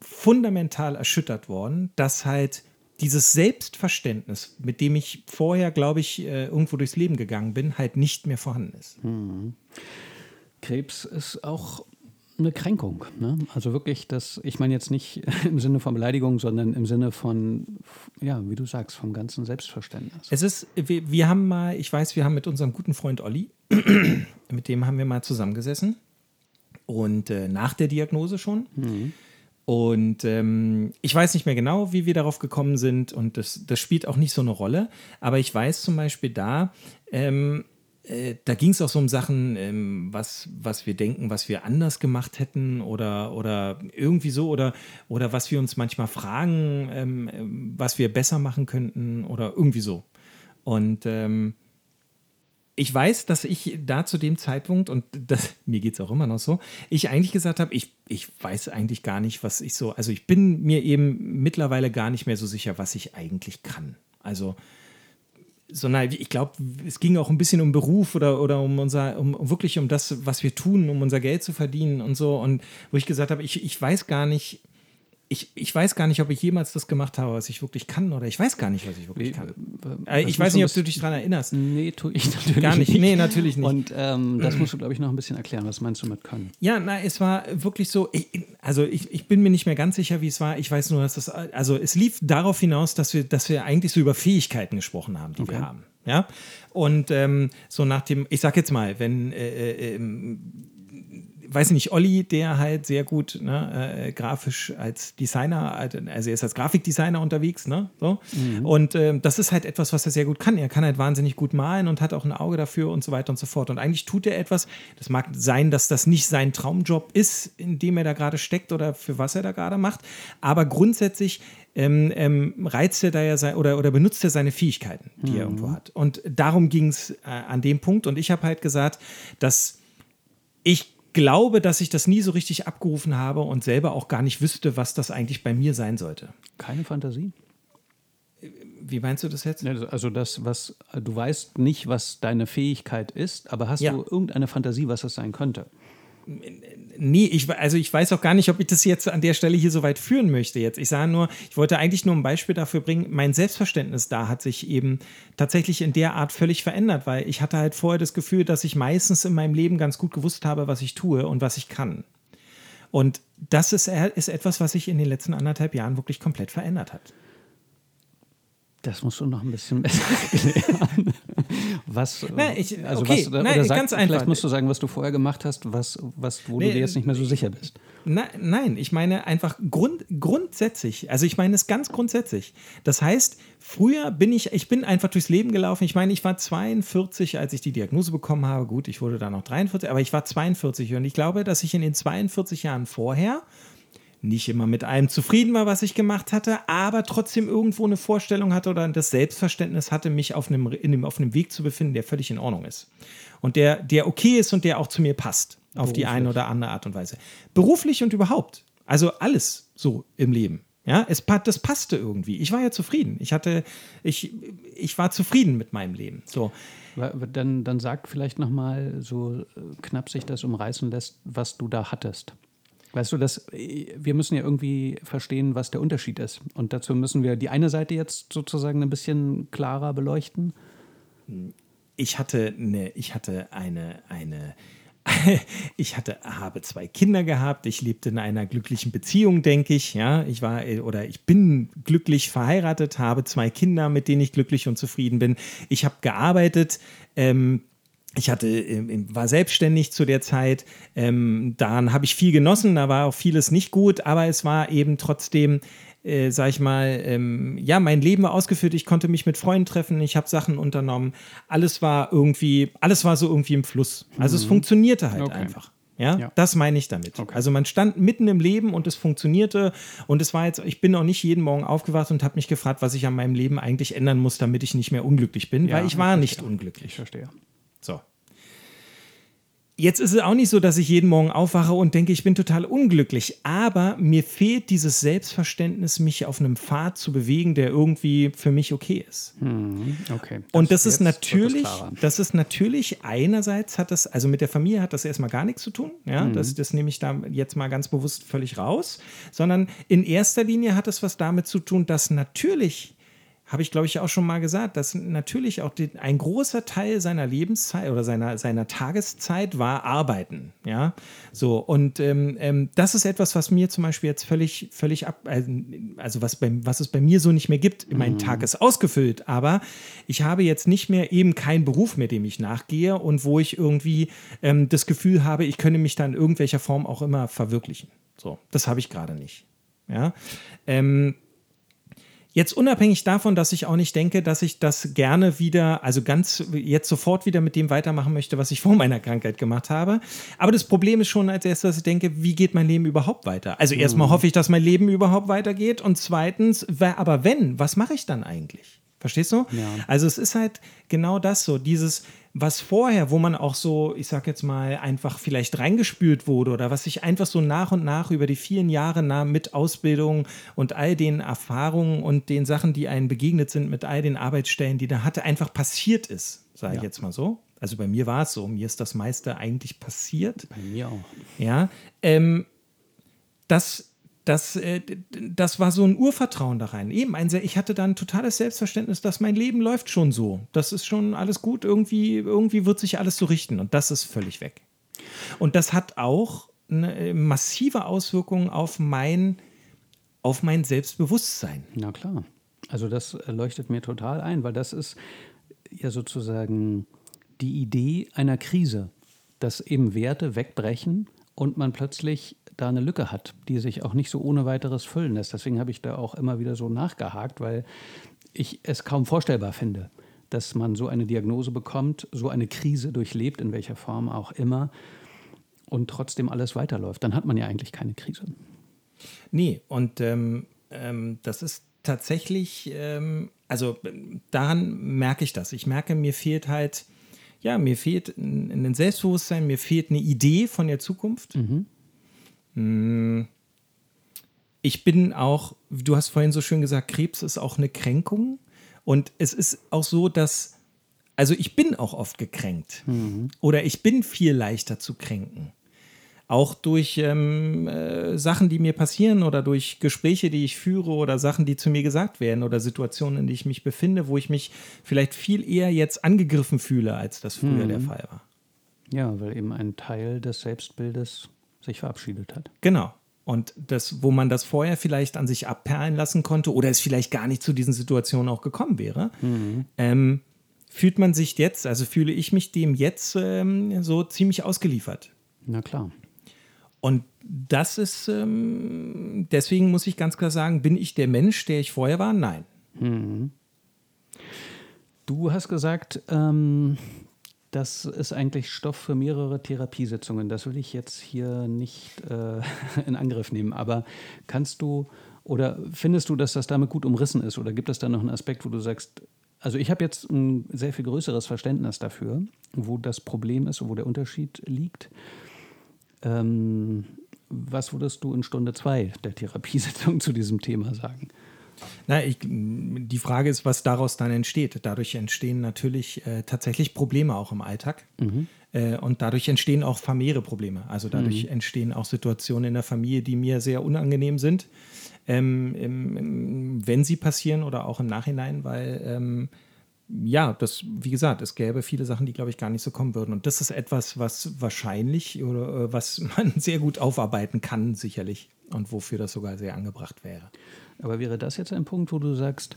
fundamental erschüttert worden, dass halt dieses Selbstverständnis, mit dem ich vorher, glaube ich, äh, irgendwo durchs Leben gegangen bin, halt nicht mehr vorhanden ist. Krebs ist auch eine Kränkung. Ne? Also wirklich, das, ich meine jetzt nicht im Sinne von Beleidigung, sondern im Sinne von, ja, wie du sagst, vom ganzen Selbstverständnis. Es ist, wir, wir haben mal, ich weiß, wir haben mit unserem guten Freund Olli, mit dem haben wir mal zusammengesessen und äh, nach der Diagnose schon. Und ähm, ich weiß nicht mehr genau, wie wir darauf gekommen sind und das, das spielt auch nicht so eine Rolle. Aber ich weiß zum Beispiel da, ähm, äh, da ging es auch so um Sachen, ähm, was, was wir denken, was wir anders gemacht hätten oder, oder irgendwie so oder, oder was wir uns manchmal fragen, ähm, ähm, was wir besser machen könnten oder irgendwie so. Und ähm, ich weiß, dass ich da zu dem Zeitpunkt, und das, mir geht es auch immer noch so, ich eigentlich gesagt habe, ich, ich weiß eigentlich gar nicht, was ich so, also ich bin mir eben mittlerweile gar nicht mehr so sicher, was ich eigentlich kann. Also, sondern ich glaube, es ging auch ein bisschen um Beruf oder, oder um unser, um wirklich um das, was wir tun, um unser Geld zu verdienen und so. Und wo ich gesagt habe, ich, ich weiß gar nicht, ich, ich weiß gar nicht, ob ich jemals das gemacht habe, was ich wirklich kann, oder ich weiß gar nicht, was ich wirklich kann. Äh, ich weiß nicht, ob du dich daran erinnerst. Nee, tue ich natürlich Gar nicht. nicht. Nee, natürlich nicht. Und ähm, das musst du, glaube ich, noch ein bisschen erklären. Was meinst du mit können? Ja, na, es war wirklich so, ich, also ich, ich bin mir nicht mehr ganz sicher, wie es war. Ich weiß nur, dass das, also es lief darauf hinaus, dass wir, dass wir eigentlich so über Fähigkeiten gesprochen haben, die wir haben. Ja. Und ähm, so nach dem, ich sag jetzt mal, wenn, äh, äh, ähm, weiß ich nicht, Olli, der halt sehr gut ne, äh, grafisch als Designer, also er ist als Grafikdesigner unterwegs, ne? So. Und ähm, das ist halt etwas, was er sehr gut kann. Er kann halt wahnsinnig gut malen und hat auch ein Auge dafür und so weiter und so fort. Und eigentlich tut er etwas, das mag sein, dass das nicht sein Traumjob ist, in dem er da gerade steckt oder für was er da gerade macht. Aber grundsätzlich ähm, ähm, reizt er da ja sein, oder, oder benutzt er seine Fähigkeiten, die er irgendwo hat. Und darum ging es äh, an dem Punkt. Und ich habe halt gesagt, dass ich glaube, dass ich das nie so richtig abgerufen habe und selber auch gar nicht wüsste, was das eigentlich bei mir sein sollte. Keine Fantasie? Wie meinst du das jetzt? Also das, was du weißt nicht, was deine Fähigkeit ist, aber hast ja. du irgendeine Fantasie, was es sein könnte? Nee, ich, also ich weiß auch gar nicht, ob ich das jetzt an der Stelle hier so weit führen möchte jetzt. Ich sage nur, ich wollte eigentlich nur ein Beispiel dafür bringen, mein Selbstverständnis da hat sich eben tatsächlich in der Art völlig verändert, weil ich hatte halt vorher das Gefühl, dass ich meistens in meinem Leben ganz gut gewusst habe, was ich tue und was ich kann. Und das ist, ist etwas, was sich in den letzten anderthalb Jahren wirklich komplett verändert hat. Das musst du noch ein bisschen besser erklären. Was, Na, ich, also okay, was, oder na, sag, ganz einfach. Vielleicht musst du sagen, was du vorher gemacht hast, was, was, wo nee, du dir jetzt nicht mehr so sicher bist. Na, nein, ich meine einfach grund, grundsätzlich. Also ich meine es ganz grundsätzlich. Das heißt, früher bin ich, ich bin einfach durchs Leben gelaufen. Ich meine, ich war 42, als ich die Diagnose bekommen habe. Gut, ich wurde dann noch 43, aber ich war 42 und ich glaube, dass ich in den 42 Jahren vorher nicht immer mit allem zufrieden war, was ich gemacht hatte, aber trotzdem irgendwo eine Vorstellung hatte oder das Selbstverständnis hatte, mich auf einem, in dem, auf einem Weg zu befinden, der völlig in Ordnung ist. Und der, der okay ist und der auch zu mir passt, auf die eine oder andere Art und Weise. Beruflich und überhaupt. Also alles so im Leben. Ja, es, das passte irgendwie. Ich war ja zufrieden. Ich hatte, ich, ich war zufrieden mit meinem Leben. So. Dann, dann sag vielleicht nochmal, so knapp sich das umreißen lässt, was du da hattest. Weißt du, dass wir müssen ja irgendwie verstehen, was der Unterschied ist. Und dazu müssen wir die eine Seite jetzt sozusagen ein bisschen klarer beleuchten. Ich hatte eine, ich hatte eine, eine, ich hatte, habe zwei Kinder gehabt. Ich lebte in einer glücklichen Beziehung, denke ich. Ja, ich war oder ich bin glücklich verheiratet, habe zwei Kinder, mit denen ich glücklich und zufrieden bin. Ich habe gearbeitet. Ähm, ich hatte, ähm, war selbstständig zu der Zeit. Ähm, daran habe ich viel genossen. Da war auch vieles nicht gut, aber es war eben trotzdem, äh, sag ich mal, ähm, ja, mein Leben war ausgeführt. Ich konnte mich mit Freunden treffen. Ich habe Sachen unternommen. Alles war irgendwie, alles war so irgendwie im Fluss. Also mhm. es funktionierte halt okay. einfach. Ja? ja, das meine ich damit. Okay. Also man stand mitten im Leben und es funktionierte und es war jetzt, ich bin auch nicht jeden Morgen aufgewacht und habe mich gefragt, was ich an meinem Leben eigentlich ändern muss, damit ich nicht mehr unglücklich bin, ja, weil ich war ich nicht unglücklich. Ich verstehe. Jetzt ist es auch nicht so, dass ich jeden Morgen aufwache und denke, ich bin total unglücklich. Aber mir fehlt dieses Selbstverständnis, mich auf einem Pfad zu bewegen, der irgendwie für mich okay ist. Hm, okay. Das und das ist natürlich, das ist natürlich einerseits hat das, also mit der Familie hat das erstmal gar nichts zu tun. Ja, hm. das, das nehme ich da jetzt mal ganz bewusst völlig raus. Sondern in erster Linie hat es was damit zu tun, dass natürlich habe ich, glaube ich, auch schon mal gesagt, dass natürlich auch die, ein großer Teil seiner Lebenszeit oder seiner, seiner Tageszeit war Arbeiten. Ja, so. Und ähm, ähm, das ist etwas, was mir zum Beispiel jetzt völlig, völlig ab, also was, bei, was es bei mir so nicht mehr gibt. Mhm. Mein Tag ist ausgefüllt, aber ich habe jetzt nicht mehr eben keinen Beruf mehr, dem ich nachgehe und wo ich irgendwie ähm, das Gefühl habe, ich könne mich da in irgendwelcher Form auch immer verwirklichen. So, das habe ich gerade nicht. Ja. Ähm, Jetzt unabhängig davon, dass ich auch nicht denke, dass ich das gerne wieder, also ganz jetzt sofort wieder mit dem weitermachen möchte, was ich vor meiner Krankheit gemacht habe. Aber das Problem ist schon als erstes, dass ich denke, wie geht mein Leben überhaupt weiter? Also erstmal mhm. hoffe ich, dass mein Leben überhaupt weitergeht und zweitens, aber wenn, was mache ich dann eigentlich? Verstehst du? Ja. Also es ist halt genau das so, dieses, was vorher, wo man auch so, ich sag jetzt mal, einfach vielleicht reingespült wurde oder was sich einfach so nach und nach über die vielen Jahre nah mit Ausbildung und all den Erfahrungen und den Sachen, die einem begegnet sind, mit all den Arbeitsstellen, die da hatte, einfach passiert ist, sage ich ja. jetzt mal so. Also bei mir war es so, mir ist das meiste eigentlich passiert. Bei mir auch. Ja. Ähm, das das, äh, das war so ein Urvertrauen da rein. Eben, ein, ich hatte dann ein totales Selbstverständnis, dass mein Leben läuft schon so. Das ist schon alles gut, irgendwie, irgendwie wird sich alles so richten. Und das ist völlig weg. Und das hat auch eine äh, massive Auswirkungen auf mein, auf mein Selbstbewusstsein. Na klar. Also das äh, leuchtet mir total ein, weil das ist ja sozusagen die Idee einer Krise, dass eben Werte wegbrechen und man plötzlich da eine Lücke hat, die sich auch nicht so ohne weiteres füllen lässt. Deswegen habe ich da auch immer wieder so nachgehakt, weil ich es kaum vorstellbar finde, dass man so eine Diagnose bekommt, so eine Krise durchlebt, in welcher Form auch immer, und trotzdem alles weiterläuft. Dann hat man ja eigentlich keine Krise. Nee, und ähm, ähm, das ist tatsächlich, ähm, also daran merke ich das. Ich merke, mir fehlt halt, ja, mir fehlt ein, ein Selbstbewusstsein, mir fehlt eine Idee von der Zukunft. Mhm. Hm. ich bin auch, du hast vorhin so schön gesagt, Krebs ist auch eine Kränkung. Und es ist auch so, dass, also ich bin auch oft gekränkt. Mhm. Oder ich bin viel leichter zu kränken. Auch durch ähm, äh, Sachen, die mir passieren oder durch Gespräche, die ich führe oder Sachen, die zu mir gesagt werden oder Situationen, in denen ich mich befinde, wo ich mich vielleicht viel eher jetzt angegriffen fühle, als das früher mhm. der Fall war. Ja, weil eben ein Teil des Selbstbildes sich verabschiedet hat. Genau. Und das, wo man das vorher vielleicht an sich abperlen lassen konnte oder es vielleicht gar nicht zu diesen Situationen auch gekommen wäre, mhm. ähm, fühlt man sich jetzt, also fühle ich mich dem jetzt ähm, so ziemlich ausgeliefert. Na klar. Und das ist, ähm, deswegen muss ich ganz klar sagen, bin ich der Mensch, der ich vorher war? Nein. Mhm. Du hast gesagt, ähm, das ist eigentlich Stoff für mehrere Therapiesitzungen. Das will ich jetzt hier nicht äh, in Angriff nehmen. Aber kannst du oder findest du, dass das damit gut umrissen ist? Oder gibt es da noch einen Aspekt, wo du sagst, also ich habe jetzt ein sehr viel größeres Verständnis dafür, wo das Problem ist, wo der Unterschied liegt. Ähm, was würdest du in Stunde zwei der Therapiesitzung zu diesem Thema sagen? Na, ich, die Frage ist, was daraus dann entsteht. Dadurch entstehen natürlich äh, tatsächlich Probleme auch im Alltag. Mhm. Äh, und dadurch entstehen auch familiäre Probleme. Also dadurch mhm. entstehen auch Situationen in der Familie, die mir sehr unangenehm sind, ähm, im, wenn sie passieren oder auch im Nachhinein, weil ähm, ja, das, wie gesagt, es gäbe viele Sachen, die, glaube ich, gar nicht so kommen würden. Und das ist etwas, was wahrscheinlich oder äh, was man sehr gut aufarbeiten kann, sicherlich. Und wofür das sogar sehr angebracht wäre. Aber wäre das jetzt ein Punkt, wo du sagst,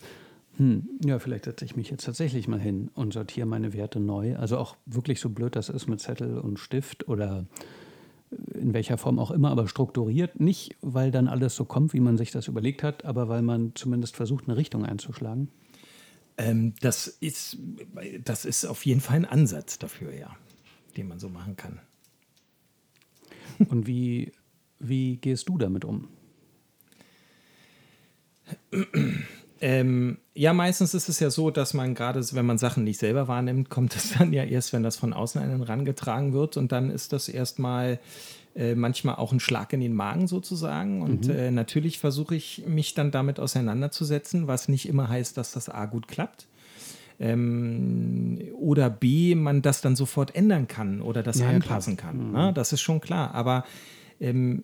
hm, ja, vielleicht setze ich mich jetzt tatsächlich mal hin und sortiere meine Werte neu. Also auch wirklich so blöd das ist mit Zettel und Stift oder in welcher Form auch immer, aber strukturiert. Nicht, weil dann alles so kommt, wie man sich das überlegt hat, aber weil man zumindest versucht, eine Richtung einzuschlagen. Ähm, das, ist, das ist auf jeden Fall ein Ansatz dafür, ja, den man so machen kann. Und wie, wie gehst du damit um? Ähm, ja, meistens ist es ja so, dass man gerade, wenn man Sachen nicht selber wahrnimmt, kommt es dann ja erst, wenn das von außen einen rangetragen wird. Und dann ist das erstmal äh, manchmal auch ein Schlag in den Magen sozusagen. Und mhm. äh, natürlich versuche ich mich dann damit auseinanderzusetzen, was nicht immer heißt, dass das A gut klappt. Ähm, oder B, man das dann sofort ändern kann oder das ja, anpassen klar. kann. Mhm. Ne? Das ist schon klar. Aber ähm,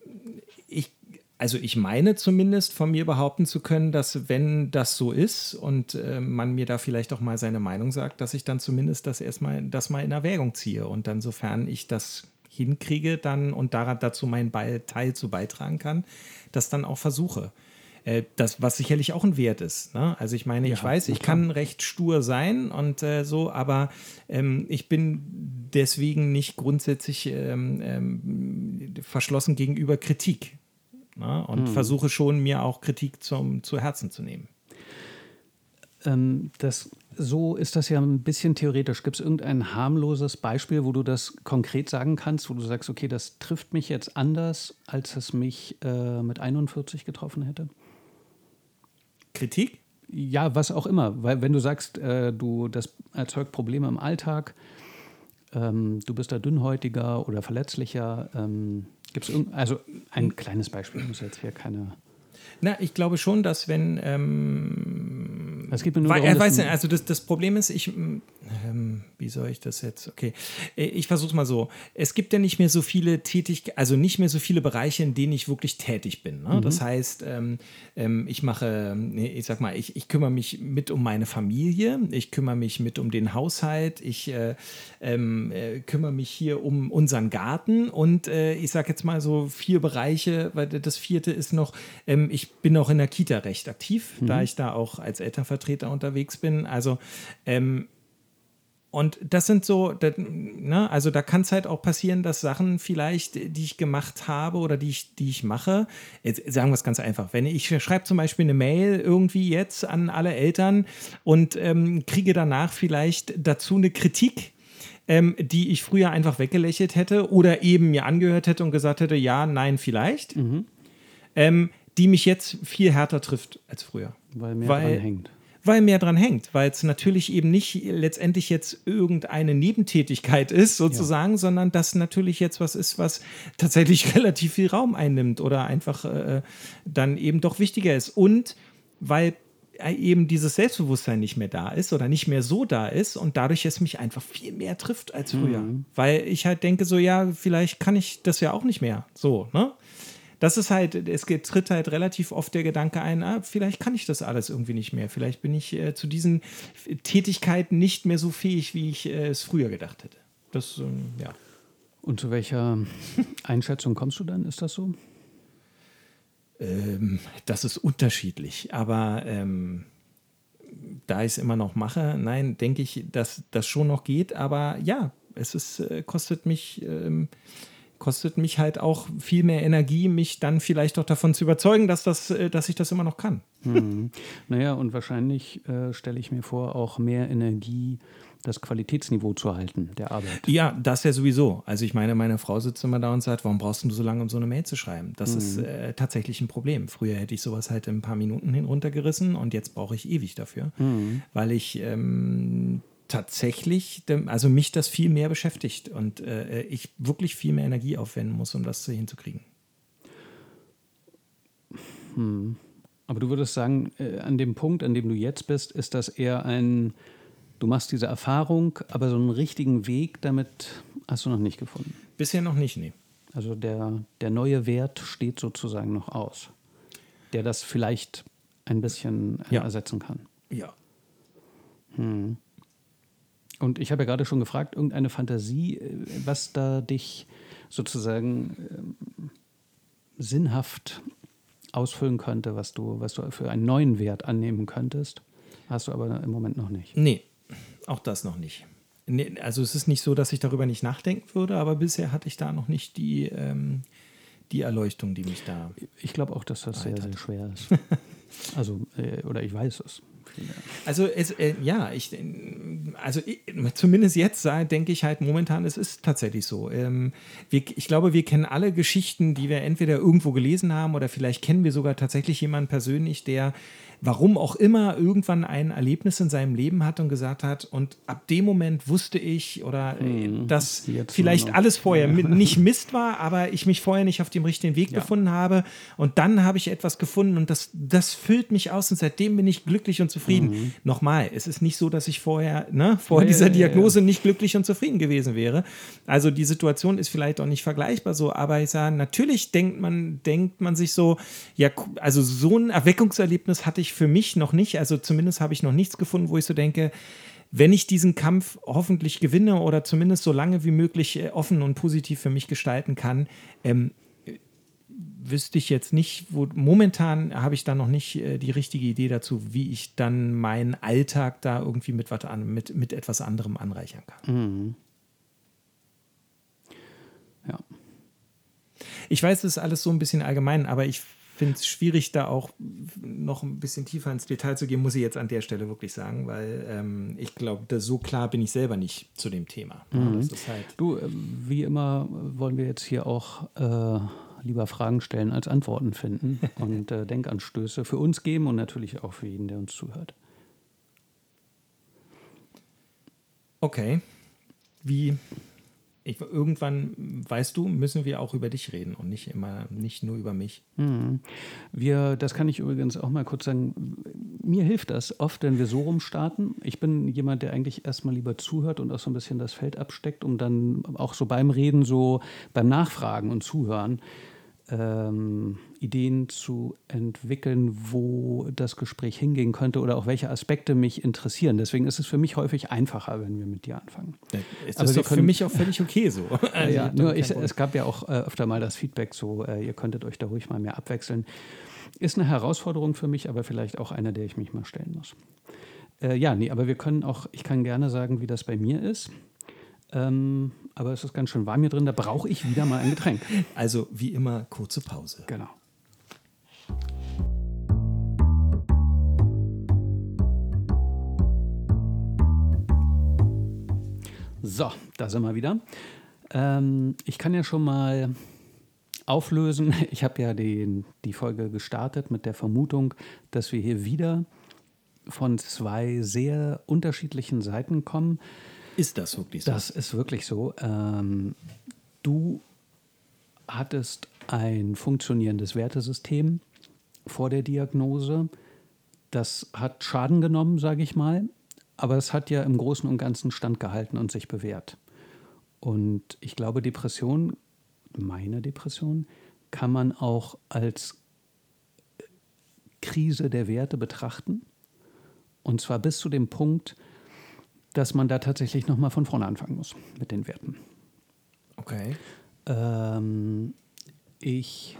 ich also ich meine zumindest von mir behaupten zu können, dass wenn das so ist und äh, man mir da vielleicht auch mal seine Meinung sagt, dass ich dann zumindest das erstmal das mal in Erwägung ziehe und dann sofern ich das hinkriege dann und daran dazu meinen Teil zu beitragen kann, das dann auch versuche. Äh, das, was sicherlich auch ein Wert ist. Ne? Also ich meine, ja, ich weiß, ich kann recht stur sein und äh, so, aber ähm, ich bin deswegen nicht grundsätzlich ähm, ähm, verschlossen gegenüber Kritik. Ne? Und hm. versuche schon, mir auch Kritik zum, zu Herzen zu nehmen. Ähm, das, so ist das ja ein bisschen theoretisch. Gibt es irgendein harmloses Beispiel, wo du das konkret sagen kannst, wo du sagst, okay, das trifft mich jetzt anders, als es mich äh, mit 41 getroffen hätte? Kritik? Ja, was auch immer. Weil wenn du sagst, äh, du, das erzeugt Probleme im Alltag, ähm, du bist da dünnhäutiger oder verletzlicher, ähm, Gibt es also ein kleines Beispiel, muss jetzt hier keine. Na, ich glaube schon, dass wenn. Ähm, es geht mir nur weil, darum, weiß nicht, also das, das Problem ist, ich. Ähm, wie soll ich das jetzt? Okay, äh, ich versuche es mal so. Es gibt ja nicht mehr so viele Tätigkeiten, also nicht mehr so viele Bereiche, in denen ich wirklich tätig bin. Ne? Mhm. Das heißt, ähm, ähm, ich mache, ich sag mal, ich, ich kümmere mich mit um meine Familie, ich kümmere mich mit um den Haushalt, ich äh, ähm, äh, kümmere mich hier um unseren Garten und äh, ich sage jetzt mal so vier Bereiche, weil das vierte ist noch, ähm, ich bin auch in der Kita recht aktiv, mhm. da ich da auch als Elternvertreter unterwegs bin. Also ähm, und das sind so, das, ne, also da kann es halt auch passieren, dass Sachen vielleicht, die ich gemacht habe oder die ich, die ich mache, jetzt sagen wir es ganz einfach, wenn ich schreibe zum Beispiel eine Mail irgendwie jetzt an alle Eltern und ähm, kriege danach vielleicht dazu eine Kritik, ähm, die ich früher einfach weggelächelt hätte oder eben mir angehört hätte und gesagt hätte, ja, nein, vielleicht, mhm. ähm, die mich jetzt viel härter trifft als früher. Weil mehr Weil, dran hängt weil mehr dran hängt, weil es natürlich eben nicht letztendlich jetzt irgendeine Nebentätigkeit ist, sozusagen, ja. sondern das natürlich jetzt was ist, was tatsächlich relativ viel Raum einnimmt oder einfach äh, dann eben doch wichtiger ist. Und weil eben dieses Selbstbewusstsein nicht mehr da ist oder nicht mehr so da ist und dadurch es mich einfach viel mehr trifft als früher. Mhm. Weil ich halt denke, so, ja, vielleicht kann ich das ja auch nicht mehr. So, ne? Das ist halt, es tritt halt relativ oft der Gedanke ein, ah, vielleicht kann ich das alles irgendwie nicht mehr. Vielleicht bin ich äh, zu diesen Tätigkeiten nicht mehr so fähig, wie ich äh, es früher gedacht hätte. Das, ähm, ja. Und zu welcher Einschätzung kommst du dann? Ist das so? Ähm, das ist unterschiedlich, aber ähm, da ich es immer noch mache, nein, denke ich, dass das schon noch geht, aber ja, es ist, äh, kostet mich ähm, kostet mich halt auch viel mehr Energie, mich dann vielleicht auch davon zu überzeugen, dass, das, äh, dass ich das immer noch kann. Mhm. Naja, und wahrscheinlich äh, stelle ich mir vor, auch mehr Energie, das Qualitätsniveau zu halten der Arbeit. Ja, das ja sowieso. Also ich meine, meine Frau sitzt immer da und sagt, warum brauchst du so lange, um so eine Mail zu schreiben? Das mhm. ist äh, tatsächlich ein Problem. Früher hätte ich sowas halt in ein paar Minuten hinuntergerissen und jetzt brauche ich ewig dafür, mhm. weil ich ähm, tatsächlich, also mich das viel mehr beschäftigt und äh, ich wirklich viel mehr Energie aufwenden muss, um das hinzukriegen. Hm. Aber du würdest sagen, äh, an dem Punkt, an dem du jetzt bist, ist das eher ein, du machst diese Erfahrung, aber so einen richtigen Weg damit hast du noch nicht gefunden. Bisher noch nicht, nee. Also der, der neue Wert steht sozusagen noch aus, der das vielleicht ein bisschen äh, ja. ersetzen kann. Ja. Hm. Und ich habe ja gerade schon gefragt, irgendeine Fantasie, äh, was da dich sozusagen ähm, sinnhaft ausfüllen könnte, was du, was du für einen neuen Wert annehmen könntest. Hast du aber im Moment noch nicht. Nee, auch das noch nicht. Nee, also es ist nicht so, dass ich darüber nicht nachdenken würde, aber bisher hatte ich da noch nicht die, ähm, die Erleuchtung, die mich da. Ich glaube auch, dass das sehr, sehr schwer ist. also, äh, oder ich weiß es. Also es, äh, ja, ich, also ich, zumindest jetzt denke ich halt momentan, es ist tatsächlich so. Ähm, wir, ich glaube, wir kennen alle Geschichten, die wir entweder irgendwo gelesen haben oder vielleicht kennen wir sogar tatsächlich jemanden persönlich, der warum auch immer, irgendwann ein Erlebnis in seinem Leben hat und gesagt hat, und ab dem Moment wusste ich oder hm, dass vielleicht alles vorher ja. nicht Mist war, aber ich mich vorher nicht auf dem richtigen Weg ja. befunden habe. Und dann habe ich etwas gefunden und das, das füllt mich aus und seitdem bin ich glücklich und zufrieden. Mhm. Nochmal, es ist nicht so, dass ich vorher, ne, vor ja, dieser Diagnose nicht glücklich und zufrieden gewesen wäre. Also die Situation ist vielleicht auch nicht vergleichbar so, aber ich sage, natürlich denkt man, denkt man sich so, ja, also so ein Erweckungserlebnis hatte ich für mich noch nicht. Also zumindest habe ich noch nichts gefunden, wo ich so denke, wenn ich diesen Kampf hoffentlich gewinne oder zumindest so lange wie möglich äh, offen und positiv für mich gestalten kann, ähm, wüsste ich jetzt nicht, wo momentan habe ich da noch nicht äh, die richtige Idee dazu, wie ich dann meinen Alltag da irgendwie mit, an, mit, mit etwas anderem anreichern kann. Mhm. Ja. Ich weiß, es ist alles so ein bisschen allgemein, aber ich finde es schwierig, da auch noch ein bisschen tiefer ins Detail zu gehen, muss ich jetzt an der Stelle wirklich sagen, weil ähm, ich glaube, so klar bin ich selber nicht zu dem Thema. Mhm. Halt du, äh, wie immer wollen wir jetzt hier auch äh, lieber Fragen stellen als Antworten finden und äh, Denkanstöße für uns geben und natürlich auch für jeden, der uns zuhört. Okay. Wie ich, irgendwann, weißt du, müssen wir auch über dich reden und nicht immer, nicht nur über mich. Mhm. Wir, das kann ich übrigens auch mal kurz sagen. Mir hilft das oft, wenn wir so rumstarten. Ich bin jemand, der eigentlich erstmal lieber zuhört und auch so ein bisschen das Feld absteckt, um dann auch so beim Reden, so beim Nachfragen und Zuhören ähm, Ideen zu entwickeln, wo das Gespräch hingehen könnte oder auch welche Aspekte mich interessieren. Deswegen ist es für mich häufig einfacher, wenn wir mit dir anfangen. Ja, ist das können, für mich auch völlig okay so. Also ja, nur ich, es gab ja auch äh, öfter mal das Feedback so, äh, ihr könntet euch da ruhig mal mehr abwechseln. Ist eine Herausforderung für mich, aber vielleicht auch eine, der ich mich mal stellen muss. Äh, ja, nee, aber wir können auch, ich kann gerne sagen, wie das bei mir ist. Ähm, aber es ist ganz schön warm hier drin, da brauche ich wieder mal ein Getränk. Also wie immer kurze Pause. Genau. So, da sind wir wieder. Ähm, ich kann ja schon mal auflösen. Ich habe ja die, die Folge gestartet mit der Vermutung, dass wir hier wieder von zwei sehr unterschiedlichen Seiten kommen. Ist das wirklich so? Das ist wirklich so. Ähm, du hattest ein funktionierendes Wertesystem vor der Diagnose. Das hat Schaden genommen, sage ich mal, aber es hat ja im Großen und Ganzen standgehalten und sich bewährt. Und ich glaube, Depression, meine Depression, kann man auch als Krise der Werte betrachten. Und zwar bis zu dem Punkt, dass man da tatsächlich nochmal von vorne anfangen muss mit den Werten. Okay. Ähm, ich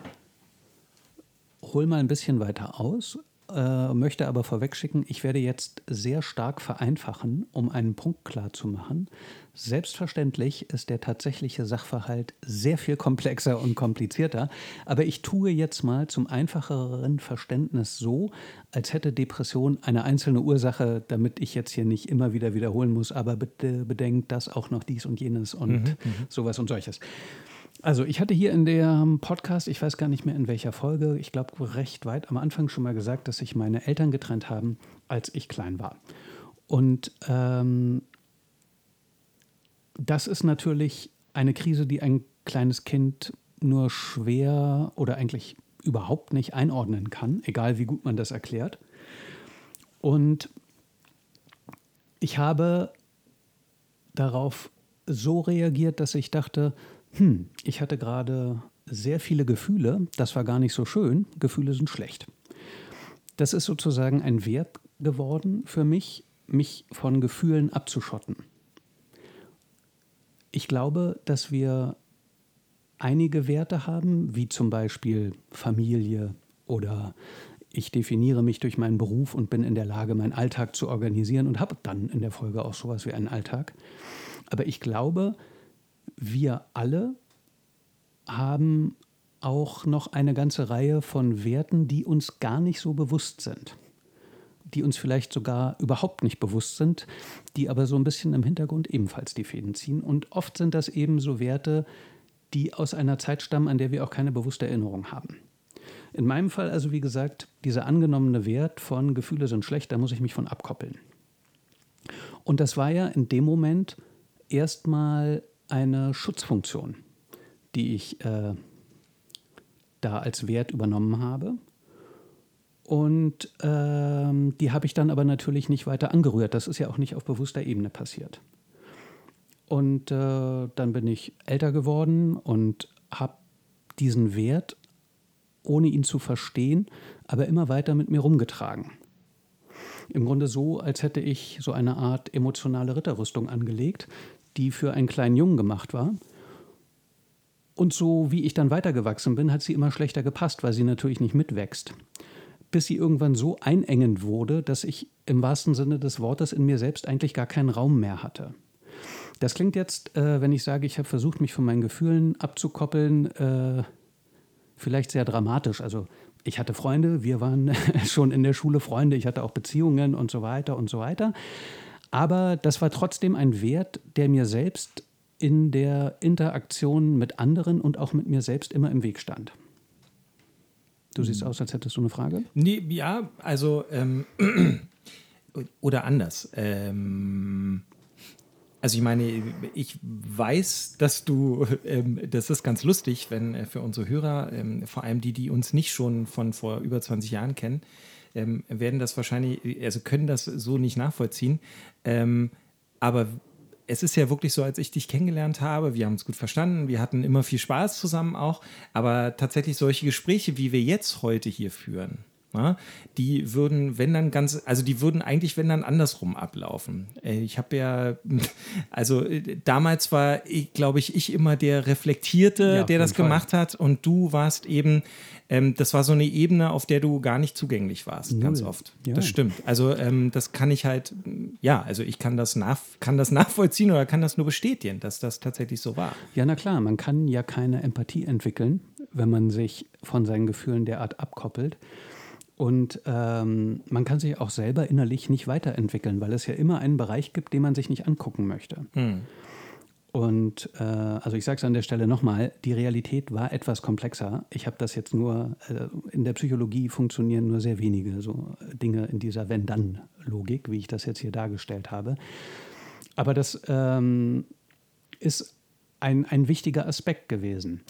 hole mal ein bisschen weiter aus, äh, möchte aber vorwegschicken, ich werde jetzt sehr stark vereinfachen, um einen Punkt klar zu machen. Selbstverständlich ist der tatsächliche Sachverhalt sehr viel komplexer und komplizierter, aber ich tue jetzt mal zum einfacheren Verständnis so, als hätte Depression eine einzelne Ursache, damit ich jetzt hier nicht immer wieder wiederholen muss, aber bitte bedenkt das auch noch dies und jenes und mhm, mhm. sowas und solches. Also ich hatte hier in dem Podcast, ich weiß gar nicht mehr in welcher Folge, ich glaube recht weit am Anfang schon mal gesagt, dass sich meine Eltern getrennt haben, als ich klein war. Und ähm, das ist natürlich eine Krise, die ein kleines Kind nur schwer oder eigentlich überhaupt nicht einordnen kann, egal wie gut man das erklärt. Und ich habe darauf so reagiert, dass ich dachte, hm, ich hatte gerade sehr viele Gefühle, das war gar nicht so schön, Gefühle sind schlecht. Das ist sozusagen ein Wert geworden für mich, mich von Gefühlen abzuschotten. Ich glaube, dass wir einige Werte haben, wie zum Beispiel Familie oder ich definiere mich durch meinen Beruf und bin in der Lage, meinen Alltag zu organisieren und habe dann in der Folge auch sowas wie einen Alltag. Aber ich glaube, wir alle haben auch noch eine ganze Reihe von Werten, die uns gar nicht so bewusst sind, die uns vielleicht sogar überhaupt nicht bewusst sind, die aber so ein bisschen im Hintergrund ebenfalls die Fäden ziehen. Und oft sind das eben so Werte, die aus einer Zeit stammen, an der wir auch keine bewusste Erinnerung haben. In meinem Fall also, wie gesagt, dieser angenommene Wert von Gefühle sind schlecht, da muss ich mich von abkoppeln. Und das war ja in dem Moment erstmal eine Schutzfunktion, die ich äh, da als Wert übernommen habe. Und ähm, die habe ich dann aber natürlich nicht weiter angerührt. Das ist ja auch nicht auf bewusster Ebene passiert. Und äh, dann bin ich älter geworden und habe diesen Wert, ohne ihn zu verstehen, aber immer weiter mit mir rumgetragen. Im Grunde so, als hätte ich so eine Art emotionale Ritterrüstung angelegt, die für einen kleinen Jungen gemacht war. Und so wie ich dann weitergewachsen bin, hat sie immer schlechter gepasst, weil sie natürlich nicht mitwächst. Bis sie irgendwann so einengend wurde, dass ich im wahrsten Sinne des Wortes in mir selbst eigentlich gar keinen Raum mehr hatte. Das klingt jetzt, äh, wenn ich sage, ich habe versucht, mich von meinen Gefühlen abzukoppeln, äh, vielleicht sehr dramatisch. Also ich hatte Freunde, wir waren schon in der Schule Freunde, ich hatte auch Beziehungen und so weiter und so weiter. Aber das war trotzdem ein Wert, der mir selbst in der Interaktion mit anderen und auch mit mir selbst immer im Weg stand. Du siehst hm. aus, als hättest du eine Frage? Nee, ja, also ähm, oder anders. Ähm, also ich meine, ich weiß, dass du, ähm, das ist ganz lustig, wenn äh, für unsere Hörer, ähm, vor allem die, die uns nicht schon von vor über 20 Jahren kennen, ähm, werden das wahrscheinlich, also können das so nicht nachvollziehen. Ähm, aber es ist ja wirklich so, als ich dich kennengelernt habe, wir haben uns gut verstanden, wir hatten immer viel Spaß zusammen auch, aber tatsächlich solche Gespräche, wie wir jetzt heute hier führen, ja, die würden, wenn dann ganz, also die würden eigentlich, wenn dann andersrum ablaufen. Äh, ich habe ja, also äh, damals war, ich, glaube ich, ich immer der Reflektierte, ja, der das Fall. gemacht hat und du warst eben, ähm, das war so eine Ebene, auf der du gar nicht zugänglich warst, Null. ganz oft. Ja. Das stimmt. Also ähm, das kann ich halt, ja, also ich kann das, nach, kann das nachvollziehen oder kann das nur bestätigen, dass das tatsächlich so war. Ja, na klar, man kann ja keine Empathie entwickeln, wenn man sich von seinen Gefühlen derart abkoppelt. Und ähm, man kann sich auch selber innerlich nicht weiterentwickeln, weil es ja immer einen Bereich gibt, den man sich nicht angucken möchte. Mhm. Und äh, also ich sage es an der Stelle nochmal, die Realität war etwas komplexer. Ich habe das jetzt nur, äh, in der Psychologie funktionieren nur sehr wenige so Dinge in dieser Wenn-Dann-Logik, wie ich das jetzt hier dargestellt habe. Aber das ähm, ist ein, ein wichtiger Aspekt gewesen.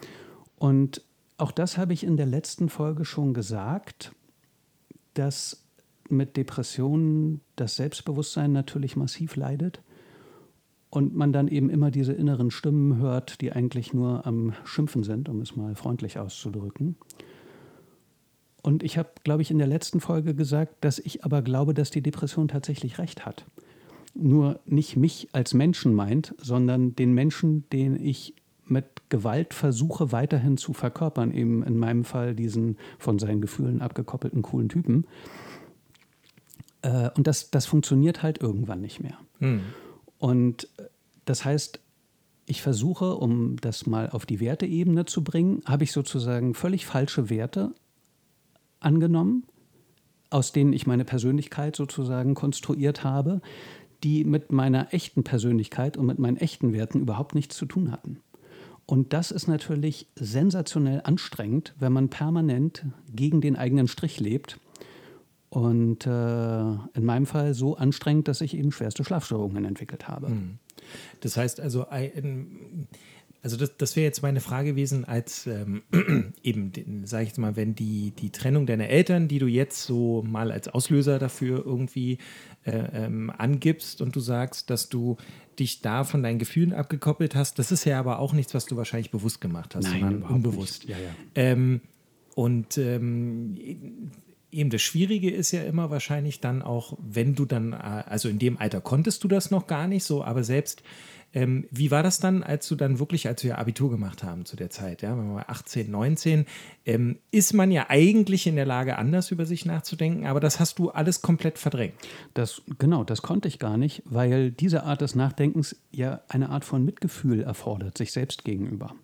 Und auch das habe ich in der letzten Folge schon gesagt, dass mit Depressionen das Selbstbewusstsein natürlich massiv leidet und man dann eben immer diese inneren Stimmen hört, die eigentlich nur am Schimpfen sind, um es mal freundlich auszudrücken. Und ich habe, glaube ich, in der letzten Folge gesagt, dass ich aber glaube, dass die Depression tatsächlich recht hat. Nur nicht mich als Menschen meint, sondern den Menschen, den ich mit Gewalt versuche weiterhin zu verkörpern, eben in meinem Fall diesen von seinen Gefühlen abgekoppelten coolen Typen. Äh, und das, das funktioniert halt irgendwann nicht mehr. Hm. Und das heißt, ich versuche, um das mal auf die Werteebene zu bringen, habe ich sozusagen völlig falsche Werte angenommen, aus denen ich meine Persönlichkeit sozusagen konstruiert habe, die mit meiner echten Persönlichkeit und mit meinen echten Werten überhaupt nichts zu tun hatten. Und das ist natürlich sensationell anstrengend, wenn man permanent gegen den eigenen Strich lebt und äh, in meinem Fall so anstrengend, dass ich eben schwerste Schlafstörungen entwickelt habe. Hm. Das heißt also, also das, das wäre jetzt meine Frage gewesen, als ähm, eben, sage ich jetzt mal, wenn die, die Trennung deiner Eltern, die du jetzt so mal als Auslöser dafür irgendwie äh, ähm, angibst und du sagst, dass du dich da von deinen Gefühlen abgekoppelt hast, das ist ja aber auch nichts, was du wahrscheinlich bewusst gemacht hast, Nein, sondern unbewusst. Ja, ja. Ähm, und ähm, eben das Schwierige ist ja immer wahrscheinlich dann auch, wenn du dann, äh, also in dem Alter konntest du das noch gar nicht so, aber selbst ähm, wie war das dann, als du dann wirklich, als wir Abitur gemacht haben zu der Zeit, ja, wenn man 18, 19, ähm, ist man ja eigentlich in der Lage, anders über sich nachzudenken, aber das hast du alles komplett verdrängt. Das, genau, das konnte ich gar nicht, weil diese Art des Nachdenkens ja eine Art von Mitgefühl erfordert, sich selbst gegenüber.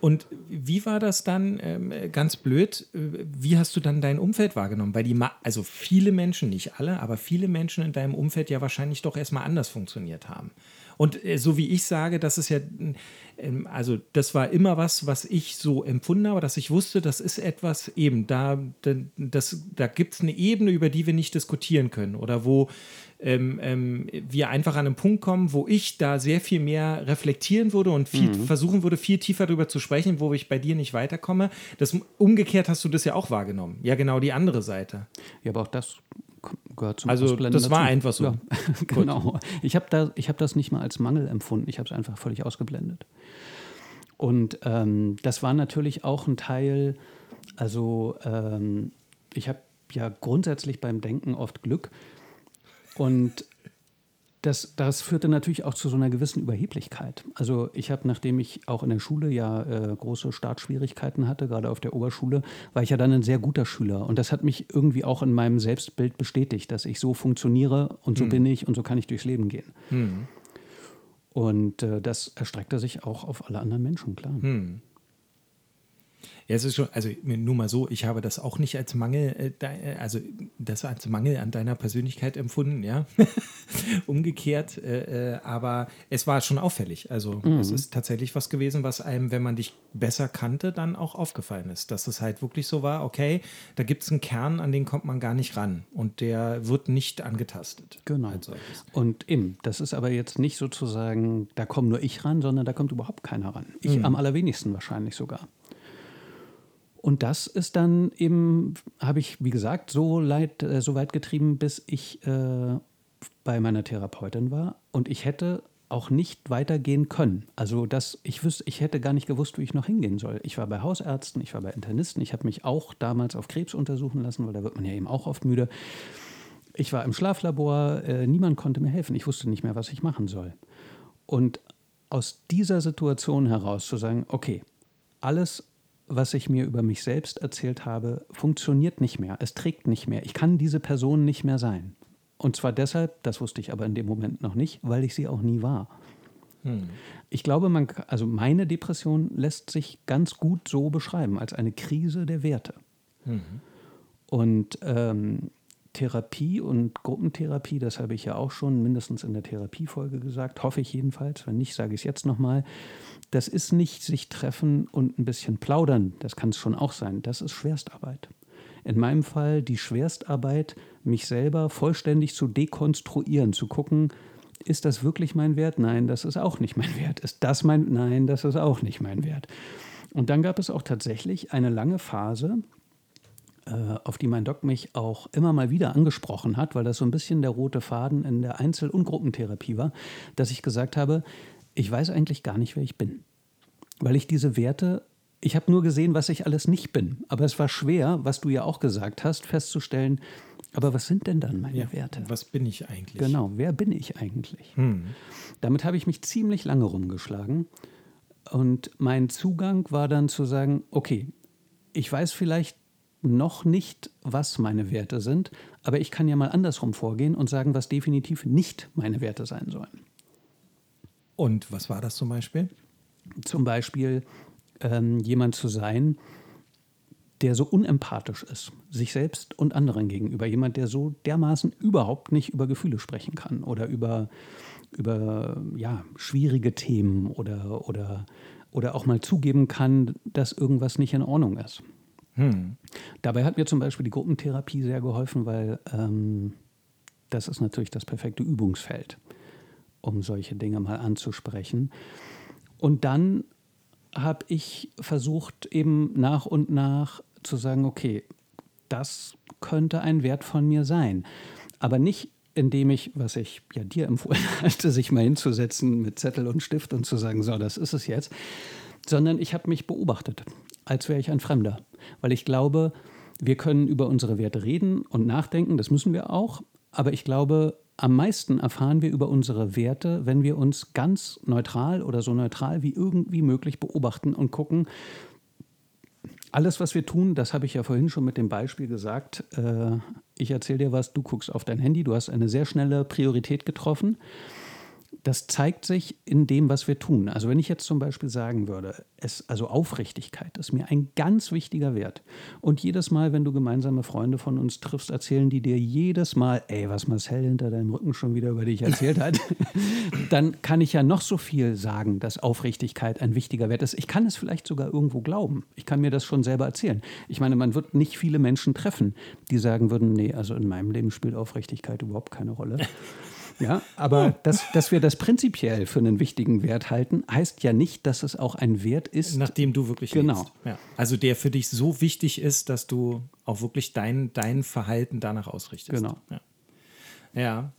Und wie war das dann, ähm, ganz blöd, äh, wie hast du dann dein Umfeld wahrgenommen? Weil die, Ma also viele Menschen, nicht alle, aber viele Menschen in deinem Umfeld ja wahrscheinlich doch erstmal anders funktioniert haben. Und äh, so wie ich sage, das ist ja, äh, also das war immer was, was ich so empfunden habe, dass ich wusste, das ist etwas eben, da, das, da gibt es eine Ebene, über die wir nicht diskutieren können oder wo ähm, ähm, wir einfach an einen Punkt kommen, wo ich da sehr viel mehr reflektieren würde und viel, mhm. versuchen würde, viel tiefer darüber zu sprechen, wo ich bei dir nicht weiterkomme. Das, umgekehrt hast du das ja auch wahrgenommen. Ja, genau die andere Seite. Ja, aber auch das gehört zum Also Ausblenden das dazu. war einfach so. Ja, genau. Ich habe da, hab das nicht mal als Mangel empfunden. Ich habe es einfach völlig ausgeblendet. Und ähm, das war natürlich auch ein Teil, also ähm, ich habe ja grundsätzlich beim Denken oft Glück. Und das, das führte natürlich auch zu so einer gewissen Überheblichkeit. Also ich habe, nachdem ich auch in der Schule ja äh, große Startschwierigkeiten hatte, gerade auf der Oberschule, war ich ja dann ein sehr guter Schüler. Und das hat mich irgendwie auch in meinem Selbstbild bestätigt, dass ich so funktioniere und so hm. bin ich und so kann ich durchs Leben gehen. Hm. Und äh, das erstreckte sich auch auf alle anderen Menschen, klar. Hm. Ja, es ist schon, also nur mal so, ich habe das auch nicht als Mangel, äh, äh, also das als Mangel an deiner Persönlichkeit empfunden, ja. Umgekehrt, äh, aber es war schon auffällig. Also mhm. es ist tatsächlich was gewesen, was einem, wenn man dich besser kannte, dann auch aufgefallen ist. Dass es halt wirklich so war, okay, da gibt es einen Kern, an den kommt man gar nicht ran und der wird nicht angetastet. Genau. Und eben, das ist aber jetzt nicht sozusagen, da komme nur ich ran, sondern da kommt überhaupt keiner ran. Ich mhm. am allerwenigsten wahrscheinlich sogar. Und das ist dann eben, habe ich, wie gesagt, so, leid, äh, so weit getrieben, bis ich äh, bei meiner Therapeutin war. Und ich hätte auch nicht weitergehen können. Also das, ich wüsste, ich hätte gar nicht gewusst, wie ich noch hingehen soll. Ich war bei Hausärzten, ich war bei Internisten, ich habe mich auch damals auf Krebs untersuchen lassen, weil da wird man ja eben auch oft müde. Ich war im Schlaflabor, äh, niemand konnte mir helfen. Ich wusste nicht mehr, was ich machen soll. Und aus dieser Situation heraus zu sagen, okay, alles was ich mir über mich selbst erzählt habe, funktioniert nicht mehr. Es trägt nicht mehr. Ich kann diese Person nicht mehr sein. Und zwar deshalb, das wusste ich aber in dem Moment noch nicht, weil ich sie auch nie war. Hm. Ich glaube, man, also meine Depression lässt sich ganz gut so beschreiben als eine Krise der Werte. Mhm. Und ähm, Therapie und Gruppentherapie, das habe ich ja auch schon mindestens in der Therapiefolge gesagt, hoffe ich jedenfalls. Wenn nicht, sage ich es jetzt nochmal. Das ist nicht sich treffen und ein bisschen plaudern. Das kann es schon auch sein. Das ist Schwerstarbeit. In meinem Fall die Schwerstarbeit, mich selber vollständig zu dekonstruieren, zu gucken, ist das wirklich mein Wert? Nein, das ist auch nicht mein Wert. Ist das mein? Nein, das ist auch nicht mein Wert. Und dann gab es auch tatsächlich eine lange Phase, auf die mein Doc mich auch immer mal wieder angesprochen hat, weil das so ein bisschen der rote Faden in der Einzel- und Gruppentherapie war, dass ich gesagt habe, ich weiß eigentlich gar nicht, wer ich bin. Weil ich diese Werte, ich habe nur gesehen, was ich alles nicht bin. Aber es war schwer, was du ja auch gesagt hast, festzustellen, aber was sind denn dann meine ja, Werte? Was bin ich eigentlich? Genau, wer bin ich eigentlich? Hm. Damit habe ich mich ziemlich lange rumgeschlagen. Und mein Zugang war dann zu sagen, okay, ich weiß vielleicht noch nicht, was meine Werte sind, aber ich kann ja mal andersrum vorgehen und sagen, was definitiv nicht meine Werte sein sollen. Und was war das zum Beispiel? Zum Beispiel ähm, jemand zu sein, der so unempathisch ist, sich selbst und anderen gegenüber. Jemand, der so dermaßen überhaupt nicht über Gefühle sprechen kann oder über, über ja, schwierige Themen oder, oder, oder auch mal zugeben kann, dass irgendwas nicht in Ordnung ist. Hm. Dabei hat mir zum Beispiel die Gruppentherapie sehr geholfen, weil ähm, das ist natürlich das perfekte Übungsfeld, um solche Dinge mal anzusprechen. Und dann habe ich versucht, eben nach und nach zu sagen, okay, das könnte ein Wert von mir sein. Aber nicht, indem ich, was ich ja dir empfohlen hatte, sich mal hinzusetzen mit Zettel und Stift und zu sagen, so, das ist es jetzt, sondern ich habe mich beobachtet, als wäre ich ein Fremder. Weil ich glaube, wir können über unsere Werte reden und nachdenken, das müssen wir auch. Aber ich glaube, am meisten erfahren wir über unsere Werte, wenn wir uns ganz neutral oder so neutral wie irgendwie möglich beobachten und gucken, alles, was wir tun, das habe ich ja vorhin schon mit dem Beispiel gesagt. Äh, ich erzähle dir was, du guckst auf dein Handy, du hast eine sehr schnelle Priorität getroffen das zeigt sich in dem, was wir tun. Also wenn ich jetzt zum Beispiel sagen würde, es, also Aufrichtigkeit ist mir ein ganz wichtiger Wert. Und jedes Mal, wenn du gemeinsame Freunde von uns triffst, erzählen die dir jedes Mal, ey, was Marcel hinter deinem Rücken schon wieder über dich erzählt hat, dann kann ich ja noch so viel sagen, dass Aufrichtigkeit ein wichtiger Wert ist. Ich kann es vielleicht sogar irgendwo glauben. Ich kann mir das schon selber erzählen. Ich meine, man wird nicht viele Menschen treffen, die sagen würden, nee, also in meinem Leben spielt Aufrichtigkeit überhaupt keine Rolle. Ja, aber dass, dass wir das prinzipiell für einen wichtigen Wert halten, heißt ja nicht, dass es auch ein Wert ist. Nachdem du wirklich genau. Ja. Also der für dich so wichtig ist, dass du auch wirklich dein, dein Verhalten danach ausrichtest. Genau. Ja. ja.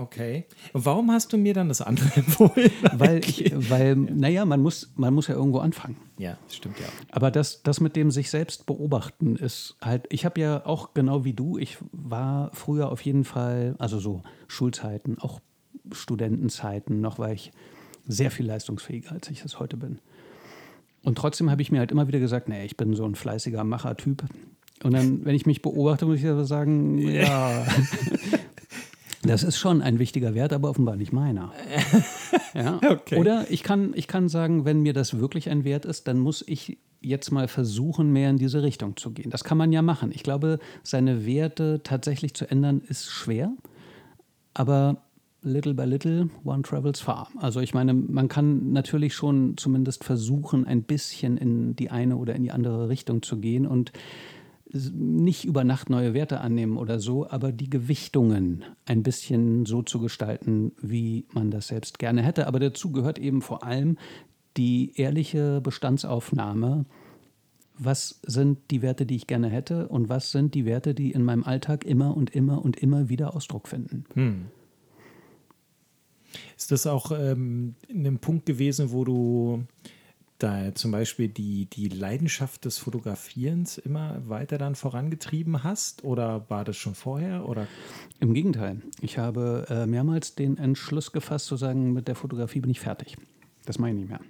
Okay. Und warum hast du mir dann das andere empfohlen? Weil, ich, weil naja, man muss, man muss ja irgendwo anfangen. Ja, stimmt ja. Aber das, das mit dem sich selbst beobachten ist halt, ich habe ja auch genau wie du, ich war früher auf jeden Fall, also so Schulzeiten, auch Studentenzeiten, noch war ich sehr viel leistungsfähiger, als ich es heute bin. Und trotzdem habe ich mir halt immer wieder gesagt, nee, ich bin so ein fleißiger Machertyp. Und dann, wenn ich mich beobachte, muss ich aber sagen, ja, Das ist schon ein wichtiger Wert, aber offenbar nicht meiner. Ja? Okay. Oder ich kann, ich kann sagen, wenn mir das wirklich ein Wert ist, dann muss ich jetzt mal versuchen, mehr in diese Richtung zu gehen. Das kann man ja machen. Ich glaube, seine Werte tatsächlich zu ändern, ist schwer. Aber little by little, one travels far. Also ich meine, man kann natürlich schon zumindest versuchen, ein bisschen in die eine oder in die andere Richtung zu gehen. Und nicht über Nacht neue Werte annehmen oder so, aber die Gewichtungen ein bisschen so zu gestalten, wie man das selbst gerne hätte. Aber dazu gehört eben vor allem die ehrliche Bestandsaufnahme. Was sind die Werte, die ich gerne hätte und was sind die Werte, die in meinem Alltag immer und immer und immer wieder Ausdruck finden? Hm. Ist das auch ähm, ein Punkt gewesen, wo du da zum Beispiel die, die Leidenschaft des Fotografierens immer weiter dann vorangetrieben hast? Oder war das schon vorher? Oder? Im Gegenteil. Ich habe äh, mehrmals den Entschluss gefasst, zu sagen, mit der Fotografie bin ich fertig. Das mache ich nicht mehr.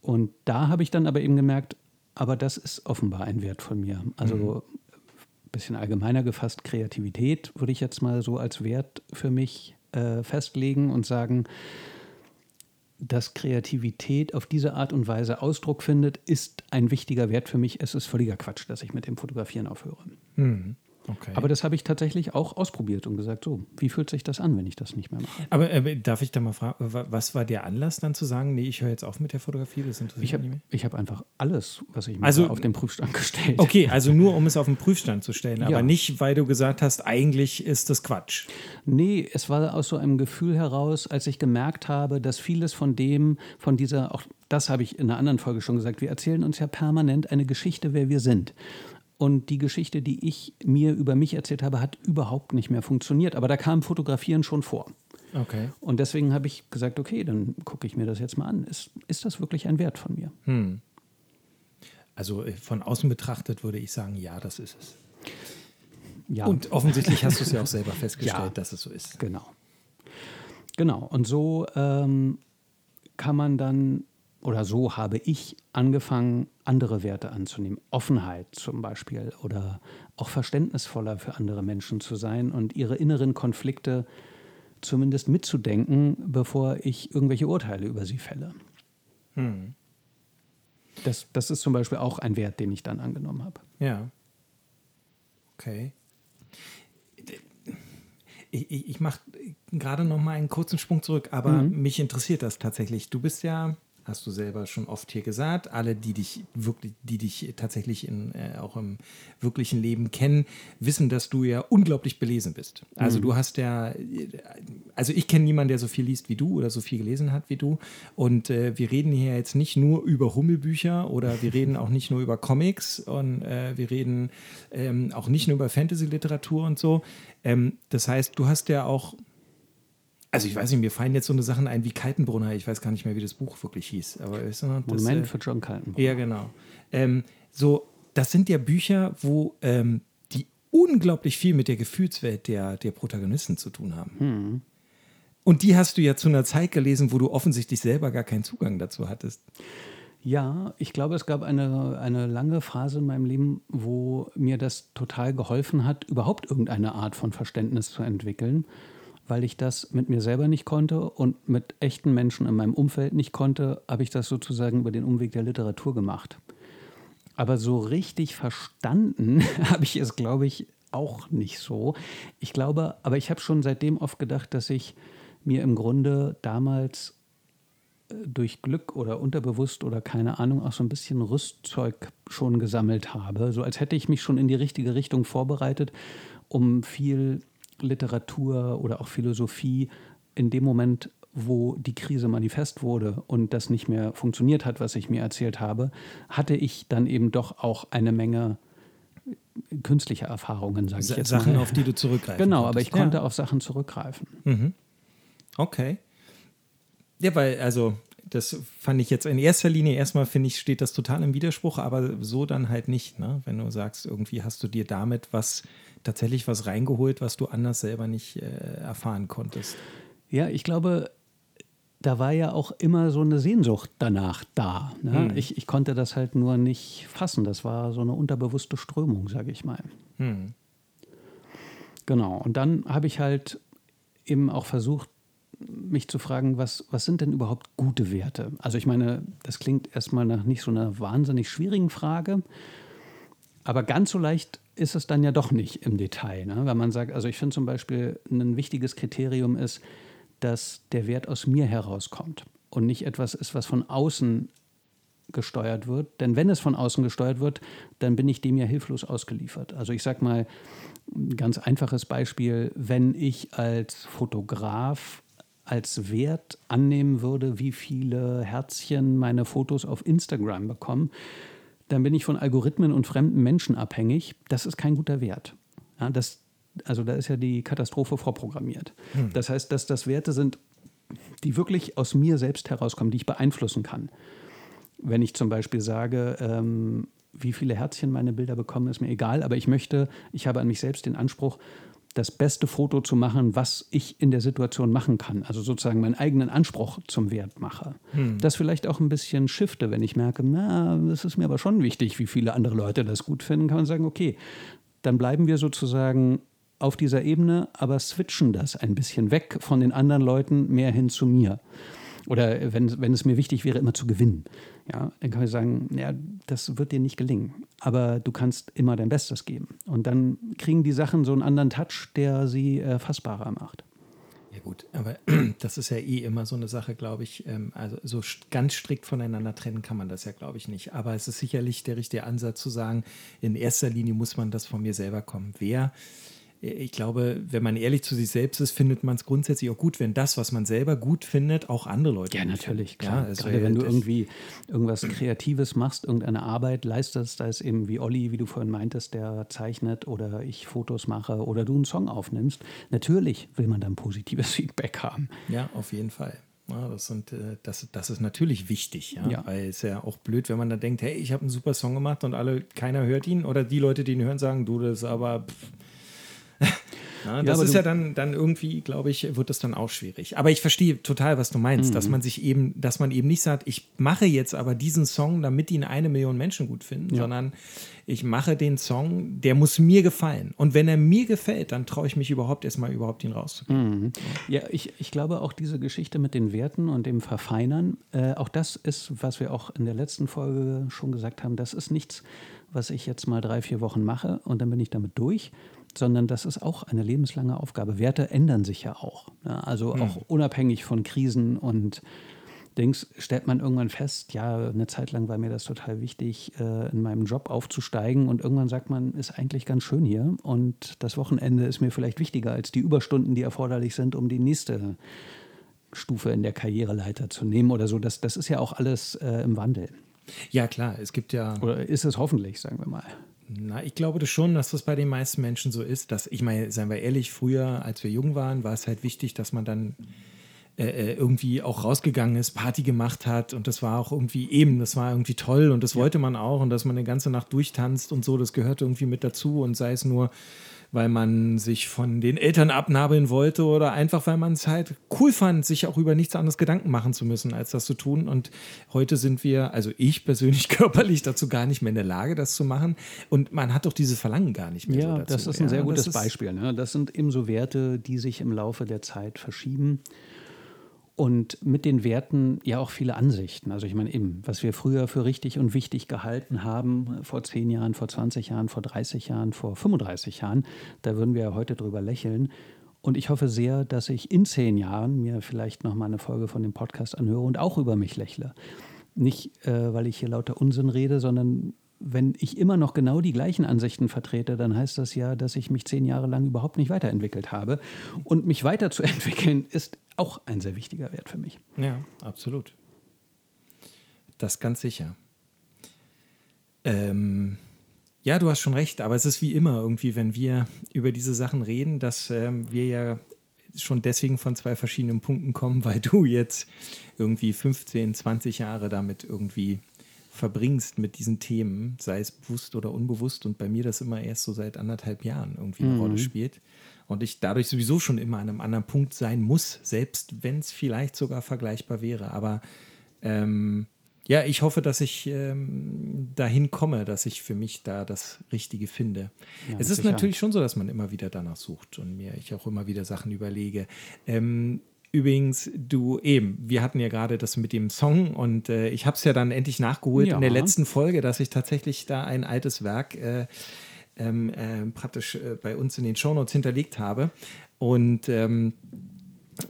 Und da habe ich dann aber eben gemerkt, aber das ist offenbar ein Wert von mir. Also mhm. ein bisschen allgemeiner gefasst, Kreativität würde ich jetzt mal so als Wert für mich äh, festlegen und sagen, dass Kreativität auf diese Art und Weise Ausdruck findet, ist ein wichtiger Wert für mich. Es ist völliger Quatsch, dass ich mit dem Fotografieren aufhöre. Mhm. Okay. Aber das habe ich tatsächlich auch ausprobiert und gesagt, so, wie fühlt sich das an, wenn ich das nicht mehr mache? Aber äh, darf ich da mal fragen, was war der Anlass dann zu sagen, nee, ich höre jetzt auf mit der Fotografie? Das ich habe hab einfach alles, was ich mache, also, auf den Prüfstand gestellt. Okay, also nur um es auf den Prüfstand zu stellen, aber ja. nicht, weil du gesagt hast, eigentlich ist das Quatsch. Nee, es war aus so einem Gefühl heraus, als ich gemerkt habe, dass vieles von dem, von dieser, auch das habe ich in einer anderen Folge schon gesagt, wir erzählen uns ja permanent eine Geschichte, wer wir sind. Und die Geschichte, die ich mir über mich erzählt habe, hat überhaupt nicht mehr funktioniert. Aber da kam Fotografieren schon vor. Okay. Und deswegen habe ich gesagt, okay, dann gucke ich mir das jetzt mal an. Ist, ist das wirklich ein Wert von mir? Hm. Also äh, von außen betrachtet würde ich sagen, ja, das ist es. Ja. Und offensichtlich hast du es ja auch selber festgestellt, ja, dass es so ist. Genau. Genau. Und so ähm, kann man dann oder so habe ich angefangen, andere Werte anzunehmen. Offenheit zum Beispiel oder auch verständnisvoller für andere Menschen zu sein und ihre inneren Konflikte zumindest mitzudenken, bevor ich irgendwelche Urteile über sie fälle. Hm. Das, das ist zum Beispiel auch ein Wert, den ich dann angenommen habe. Ja. Okay. Ich, ich, ich mache gerade noch mal einen kurzen Sprung zurück, aber mhm. mich interessiert das tatsächlich. Du bist ja hast du selber schon oft hier gesagt. Alle, die dich wirklich, die dich tatsächlich in, äh, auch im wirklichen Leben kennen, wissen, dass du ja unglaublich belesen bist. Also mhm. du hast ja, also ich kenne niemanden, der so viel liest wie du oder so viel gelesen hat wie du. Und äh, wir reden hier jetzt nicht nur über Hummelbücher oder wir reden auch nicht nur über Comics und äh, wir reden ähm, auch nicht nur über Fantasy-Literatur und so. Ähm, das heißt, du hast ja auch also ich weiß nicht, mir fallen jetzt so eine Sachen ein wie Kaltenbrunner. Ich weiß gar nicht mehr, wie das Buch wirklich hieß. Aber noch, das, Moment äh, für John Kaltenbrunner. Ja, genau. Ähm, so, das sind ja Bücher, wo ähm, die unglaublich viel mit der Gefühlswelt der, der Protagonisten zu tun haben. Hm. Und die hast du ja zu einer Zeit gelesen, wo du offensichtlich selber gar keinen Zugang dazu hattest. Ja, ich glaube, es gab eine, eine lange Phase in meinem Leben, wo mir das total geholfen hat, überhaupt irgendeine Art von Verständnis zu entwickeln weil ich das mit mir selber nicht konnte und mit echten Menschen in meinem Umfeld nicht konnte, habe ich das sozusagen über den Umweg der Literatur gemacht. Aber so richtig verstanden habe ich es, glaube ich, auch nicht so. Ich glaube, aber ich habe schon seitdem oft gedacht, dass ich mir im Grunde damals äh, durch Glück oder unterbewusst oder keine Ahnung auch so ein bisschen Rüstzeug schon gesammelt habe, so als hätte ich mich schon in die richtige Richtung vorbereitet, um viel Literatur oder auch Philosophie in dem Moment, wo die Krise manifest wurde und das nicht mehr funktioniert hat, was ich mir erzählt habe, hatte ich dann eben doch auch eine Menge künstlicher Erfahrungen, sage ich jetzt Sachen, mal. auf die du zurückgreifen Genau, konntest. aber ich konnte ja. auf Sachen zurückgreifen. Mhm. Okay. Ja, weil, also, das fand ich jetzt in erster Linie erstmal, finde ich, steht das total im Widerspruch, aber so dann halt nicht, ne? Wenn du sagst, irgendwie hast du dir damit was tatsächlich was reingeholt, was du anders selber nicht äh, erfahren konntest. Ja, ich glaube, da war ja auch immer so eine Sehnsucht danach da. Ne? Hm. Ich, ich konnte das halt nur nicht fassen. Das war so eine unterbewusste Strömung, sage ich mal. Hm. Genau. Und dann habe ich halt eben auch versucht, mich zu fragen, was, was sind denn überhaupt gute Werte? Also ich meine, das klingt erstmal nach nicht so einer wahnsinnig schwierigen Frage, aber ganz so leicht ist es dann ja doch nicht im Detail. Ne? Wenn man sagt, also ich finde zum Beispiel ein wichtiges Kriterium ist, dass der Wert aus mir herauskommt und nicht etwas ist, was von außen gesteuert wird. Denn wenn es von außen gesteuert wird, dann bin ich dem ja hilflos ausgeliefert. Also ich sage mal, ein ganz einfaches Beispiel, wenn ich als Fotograf als Wert annehmen würde, wie viele Herzchen meine Fotos auf Instagram bekommen, dann bin ich von Algorithmen und fremden Menschen abhängig. Das ist kein guter Wert. Ja, das, also da ist ja die Katastrophe vorprogrammiert. Hm. Das heißt, dass das Werte sind, die wirklich aus mir selbst herauskommen, die ich beeinflussen kann. Wenn ich zum Beispiel sage, ähm, wie viele Herzchen meine Bilder bekommen, ist mir egal, aber ich möchte, ich habe an mich selbst den Anspruch, das beste Foto zu machen, was ich in der Situation machen kann. Also sozusagen meinen eigenen Anspruch zum Wert mache. Hm. Das vielleicht auch ein bisschen shifte, wenn ich merke, na, das ist mir aber schon wichtig, wie viele andere Leute das gut finden, kann man sagen, okay, dann bleiben wir sozusagen auf dieser Ebene, aber switchen das ein bisschen weg von den anderen Leuten mehr hin zu mir. Oder wenn, wenn es mir wichtig wäre, immer zu gewinnen. Ja, dann kann ich sagen, ja, das wird dir nicht gelingen, aber du kannst immer dein Bestes geben. Und dann kriegen die Sachen so einen anderen Touch, der sie äh, fassbarer macht. Ja gut, aber das ist ja eh immer so eine Sache, glaube ich. Ähm, also so ganz strikt voneinander trennen kann man das ja, glaube ich, nicht. Aber es ist sicherlich der richtige Ansatz zu sagen, in erster Linie muss man das von mir selber kommen. Wer ich glaube, wenn man ehrlich zu sich selbst ist, findet man es grundsätzlich auch gut, wenn das, was man selber gut findet, auch andere Leute. Ja, natürlich, klar. Ja, also Gerade wenn du irgendwie irgendwas Kreatives machst, irgendeine Arbeit leistest, da ist eben wie Olli, wie du vorhin meintest, der zeichnet oder ich Fotos mache oder du einen Song aufnimmst. Natürlich will man dann positives Feedback haben. Ja, auf jeden Fall. Ja, das, sind, äh, das, das ist natürlich wichtig, ja? ja. weil es ja auch blöd, wenn man da denkt, hey, ich habe einen super Song gemacht und alle, keiner hört ihn oder die Leute, die ihn hören, sagen, du, das ist aber pff, ja, das ja, ist ja dann, dann irgendwie, glaube ich, wird das dann auch schwierig. Aber ich verstehe total, was du meinst, mhm. dass man sich eben, dass man eben nicht sagt, ich mache jetzt aber diesen Song, damit ihn eine Million Menschen gut finden, ja. sondern ich mache den Song, der muss mir gefallen. Und wenn er mir gefällt, dann traue ich mich überhaupt erstmal überhaupt ihn rauszugeben. Mhm. Ja, ich, ich glaube auch diese Geschichte mit den Werten und dem Verfeinern, äh, auch das ist, was wir auch in der letzten Folge schon gesagt haben, das ist nichts, was ich jetzt mal drei, vier Wochen mache und dann bin ich damit durch, sondern das ist auch eine lebenslange Aufgabe. Werte ändern sich ja auch. Ja, also mhm. auch unabhängig von Krisen und Dings stellt man irgendwann fest, ja, eine Zeit lang war mir das total wichtig, äh, in meinem Job aufzusteigen und irgendwann sagt man, ist eigentlich ganz schön hier und das Wochenende ist mir vielleicht wichtiger als die Überstunden, die erforderlich sind, um die nächste Stufe in der Karriereleiter zu nehmen oder so. Das, das ist ja auch alles äh, im Wandel. Ja, klar, es gibt ja. Oder ist es hoffentlich, sagen wir mal. Na, ich glaube das schon, dass das bei den meisten Menschen so ist. Dass, ich meine, seien wir ehrlich, früher, als wir jung waren, war es halt wichtig, dass man dann äh, äh, irgendwie auch rausgegangen ist, Party gemacht hat und das war auch irgendwie eben, das war irgendwie toll und das ja. wollte man auch und dass man eine ganze Nacht durchtanzt und so, das gehörte irgendwie mit dazu und sei es nur weil man sich von den Eltern abnabeln wollte oder einfach, weil man es halt cool fand, sich auch über nichts anderes Gedanken machen zu müssen, als das zu tun. Und heute sind wir, also ich persönlich körperlich dazu gar nicht mehr in der Lage, das zu machen. Und man hat doch dieses Verlangen gar nicht mehr. Ja, so das ist ein sehr ja, gutes Beispiel. Ne? Das sind eben so Werte, die sich im Laufe der Zeit verschieben. Und mit den Werten ja auch viele Ansichten. Also ich meine eben, was wir früher für richtig und wichtig gehalten haben, vor 10 Jahren, vor 20 Jahren, vor 30 Jahren, vor 35 Jahren, da würden wir ja heute drüber lächeln. Und ich hoffe sehr, dass ich in zehn Jahren mir vielleicht noch mal eine Folge von dem Podcast anhöre und auch über mich lächle. Nicht, äh, weil ich hier lauter Unsinn rede, sondern wenn ich immer noch genau die gleichen Ansichten vertrete, dann heißt das ja, dass ich mich zehn Jahre lang überhaupt nicht weiterentwickelt habe. Und mich weiterzuentwickeln ist auch ein sehr wichtiger Wert für mich. Ja, absolut. Das ganz sicher. Ähm, ja, du hast schon recht, aber es ist wie immer irgendwie, wenn wir über diese Sachen reden, dass ähm, wir ja schon deswegen von zwei verschiedenen Punkten kommen, weil du jetzt irgendwie 15, 20 Jahre damit irgendwie verbringst mit diesen Themen, sei es bewusst oder unbewusst, und bei mir das immer erst so seit anderthalb Jahren irgendwie eine mhm. Rolle spielt. Und ich dadurch sowieso schon immer an einem anderen Punkt sein muss, selbst wenn es vielleicht sogar vergleichbar wäre. Aber ähm, ja, ich hoffe, dass ich ähm, dahin komme, dass ich für mich da das Richtige finde. Ja, es ist sicher. natürlich schon so, dass man immer wieder danach sucht und mir ich auch immer wieder Sachen überlege. Ähm, Übrigens, du eben, wir hatten ja gerade das mit dem Song und äh, ich habe es ja dann endlich nachgeholt ja. in der letzten Folge, dass ich tatsächlich da ein altes Werk äh, ähm, äh, praktisch äh, bei uns in den Shownotes hinterlegt habe. Und ähm,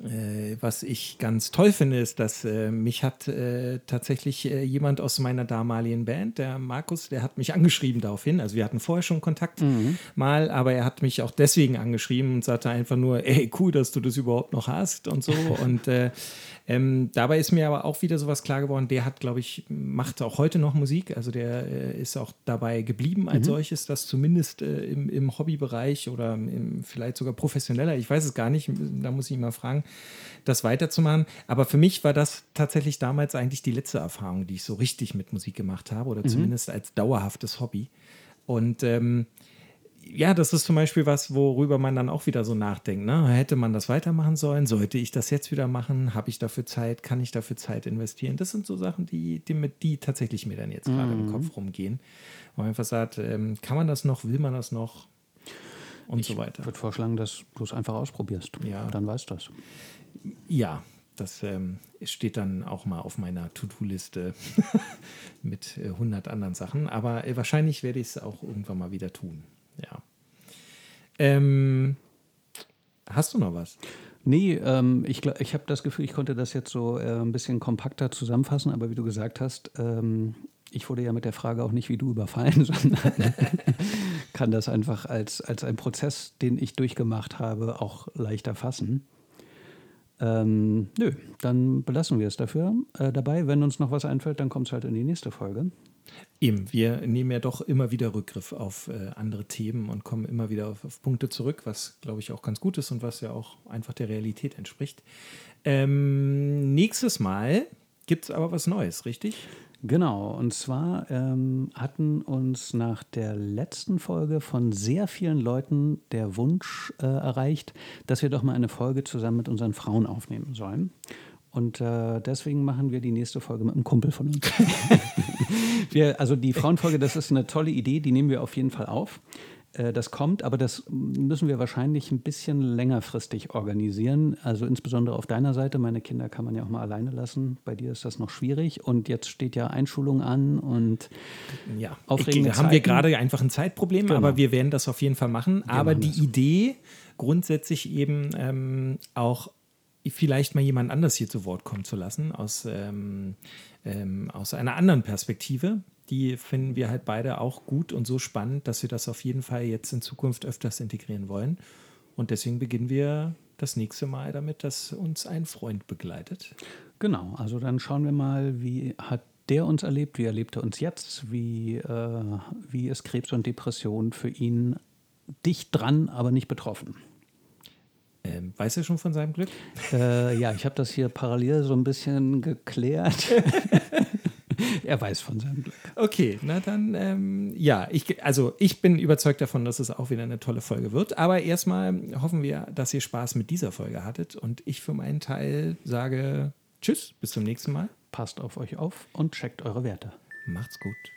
äh, was ich ganz toll finde, ist, dass äh, mich hat äh, tatsächlich äh, jemand aus meiner damaligen Band, der Markus, der hat mich angeschrieben daraufhin. Also wir hatten vorher schon Kontakt mhm. mal, aber er hat mich auch deswegen angeschrieben und sagte einfach nur, ey, cool, dass du das überhaupt noch hast und so. und äh, ähm, dabei ist mir aber auch wieder sowas klar geworden, der hat, glaube ich, macht auch heute noch Musik, also der äh, ist auch dabei geblieben als mhm. solches, das zumindest äh, im, im Hobbybereich oder im, vielleicht sogar professioneller, ich weiß es gar nicht, da muss ich mal fragen, das weiterzumachen. Aber für mich war das tatsächlich damals eigentlich die letzte Erfahrung, die ich so richtig mit Musik gemacht habe oder mhm. zumindest als dauerhaftes Hobby. Und ähm, ja, das ist zum Beispiel was, worüber man dann auch wieder so nachdenkt. Ne? Hätte man das weitermachen sollen? Sollte ich das jetzt wieder machen? Habe ich dafür Zeit? Kann ich dafür Zeit investieren? Das sind so Sachen, die, die, mit, die tatsächlich mir dann jetzt gerade im mhm. Kopf rumgehen. Wo man einfach sagt, ähm, kann man das noch? Will man das noch? Und ich so weiter. Ich würde vorschlagen, dass du es einfach ausprobierst. Ja. Und dann weißt du das. Ja, das ähm, steht dann auch mal auf meiner To-Do-Liste mit äh, 100 anderen Sachen. Aber äh, wahrscheinlich werde ich es auch irgendwann mal wieder tun. Ähm, hast du noch was? Nee, ähm, ich, ich habe das Gefühl, ich konnte das jetzt so äh, ein bisschen kompakter zusammenfassen, aber wie du gesagt hast, ähm, ich wurde ja mit der Frage auch nicht wie du überfallen, sondern kann das einfach als, als ein Prozess, den ich durchgemacht habe, auch leichter fassen. Ähm, nö, dann belassen wir es dafür äh, dabei. Wenn uns noch was einfällt, dann kommt es halt in die nächste Folge. Eben, wir nehmen ja doch immer wieder Rückgriff auf äh, andere Themen und kommen immer wieder auf, auf Punkte zurück, was glaube ich auch ganz gut ist und was ja auch einfach der Realität entspricht. Ähm, nächstes Mal gibt es aber was Neues, richtig? Genau, und zwar ähm, hatten uns nach der letzten Folge von sehr vielen Leuten der Wunsch äh, erreicht, dass wir doch mal eine Folge zusammen mit unseren Frauen aufnehmen sollen. Und äh, deswegen machen wir die nächste Folge mit einem Kumpel von uns. wir, also die Frauenfolge, das ist eine tolle Idee, die nehmen wir auf jeden Fall auf. Äh, das kommt, aber das müssen wir wahrscheinlich ein bisschen längerfristig organisieren. Also insbesondere auf deiner Seite. Meine Kinder kann man ja auch mal alleine lassen. Bei dir ist das noch schwierig. Und jetzt steht ja Einschulung an und ja, aufregende ich, haben wir gerade einfach ein Zeitproblem, genau. aber wir werden das auf jeden Fall machen. Wir aber machen die Idee grundsätzlich eben ähm, auch vielleicht mal jemand anders hier zu Wort kommen zu lassen aus, ähm, ähm, aus einer anderen Perspektive, die finden wir halt beide auch gut und so spannend, dass wir das auf jeden Fall jetzt in Zukunft öfters integrieren wollen. Und deswegen beginnen wir das nächste Mal damit, dass uns ein Freund begleitet. Genau, also dann schauen wir mal, wie hat der uns erlebt, wie erlebt er uns jetzt, wie, äh, wie ist Krebs und Depression für ihn dicht dran, aber nicht betroffen. Ähm, weiß er schon von seinem Glück? Äh, ja, ich habe das hier parallel so ein bisschen geklärt. er weiß von seinem Glück. Okay, na dann, ähm, ja, ich, also ich bin überzeugt davon, dass es auch wieder eine tolle Folge wird. Aber erstmal hoffen wir, dass ihr Spaß mit dieser Folge hattet. Und ich für meinen Teil sage Tschüss, bis zum nächsten Mal. Passt auf euch auf und checkt eure Werte. Macht's gut.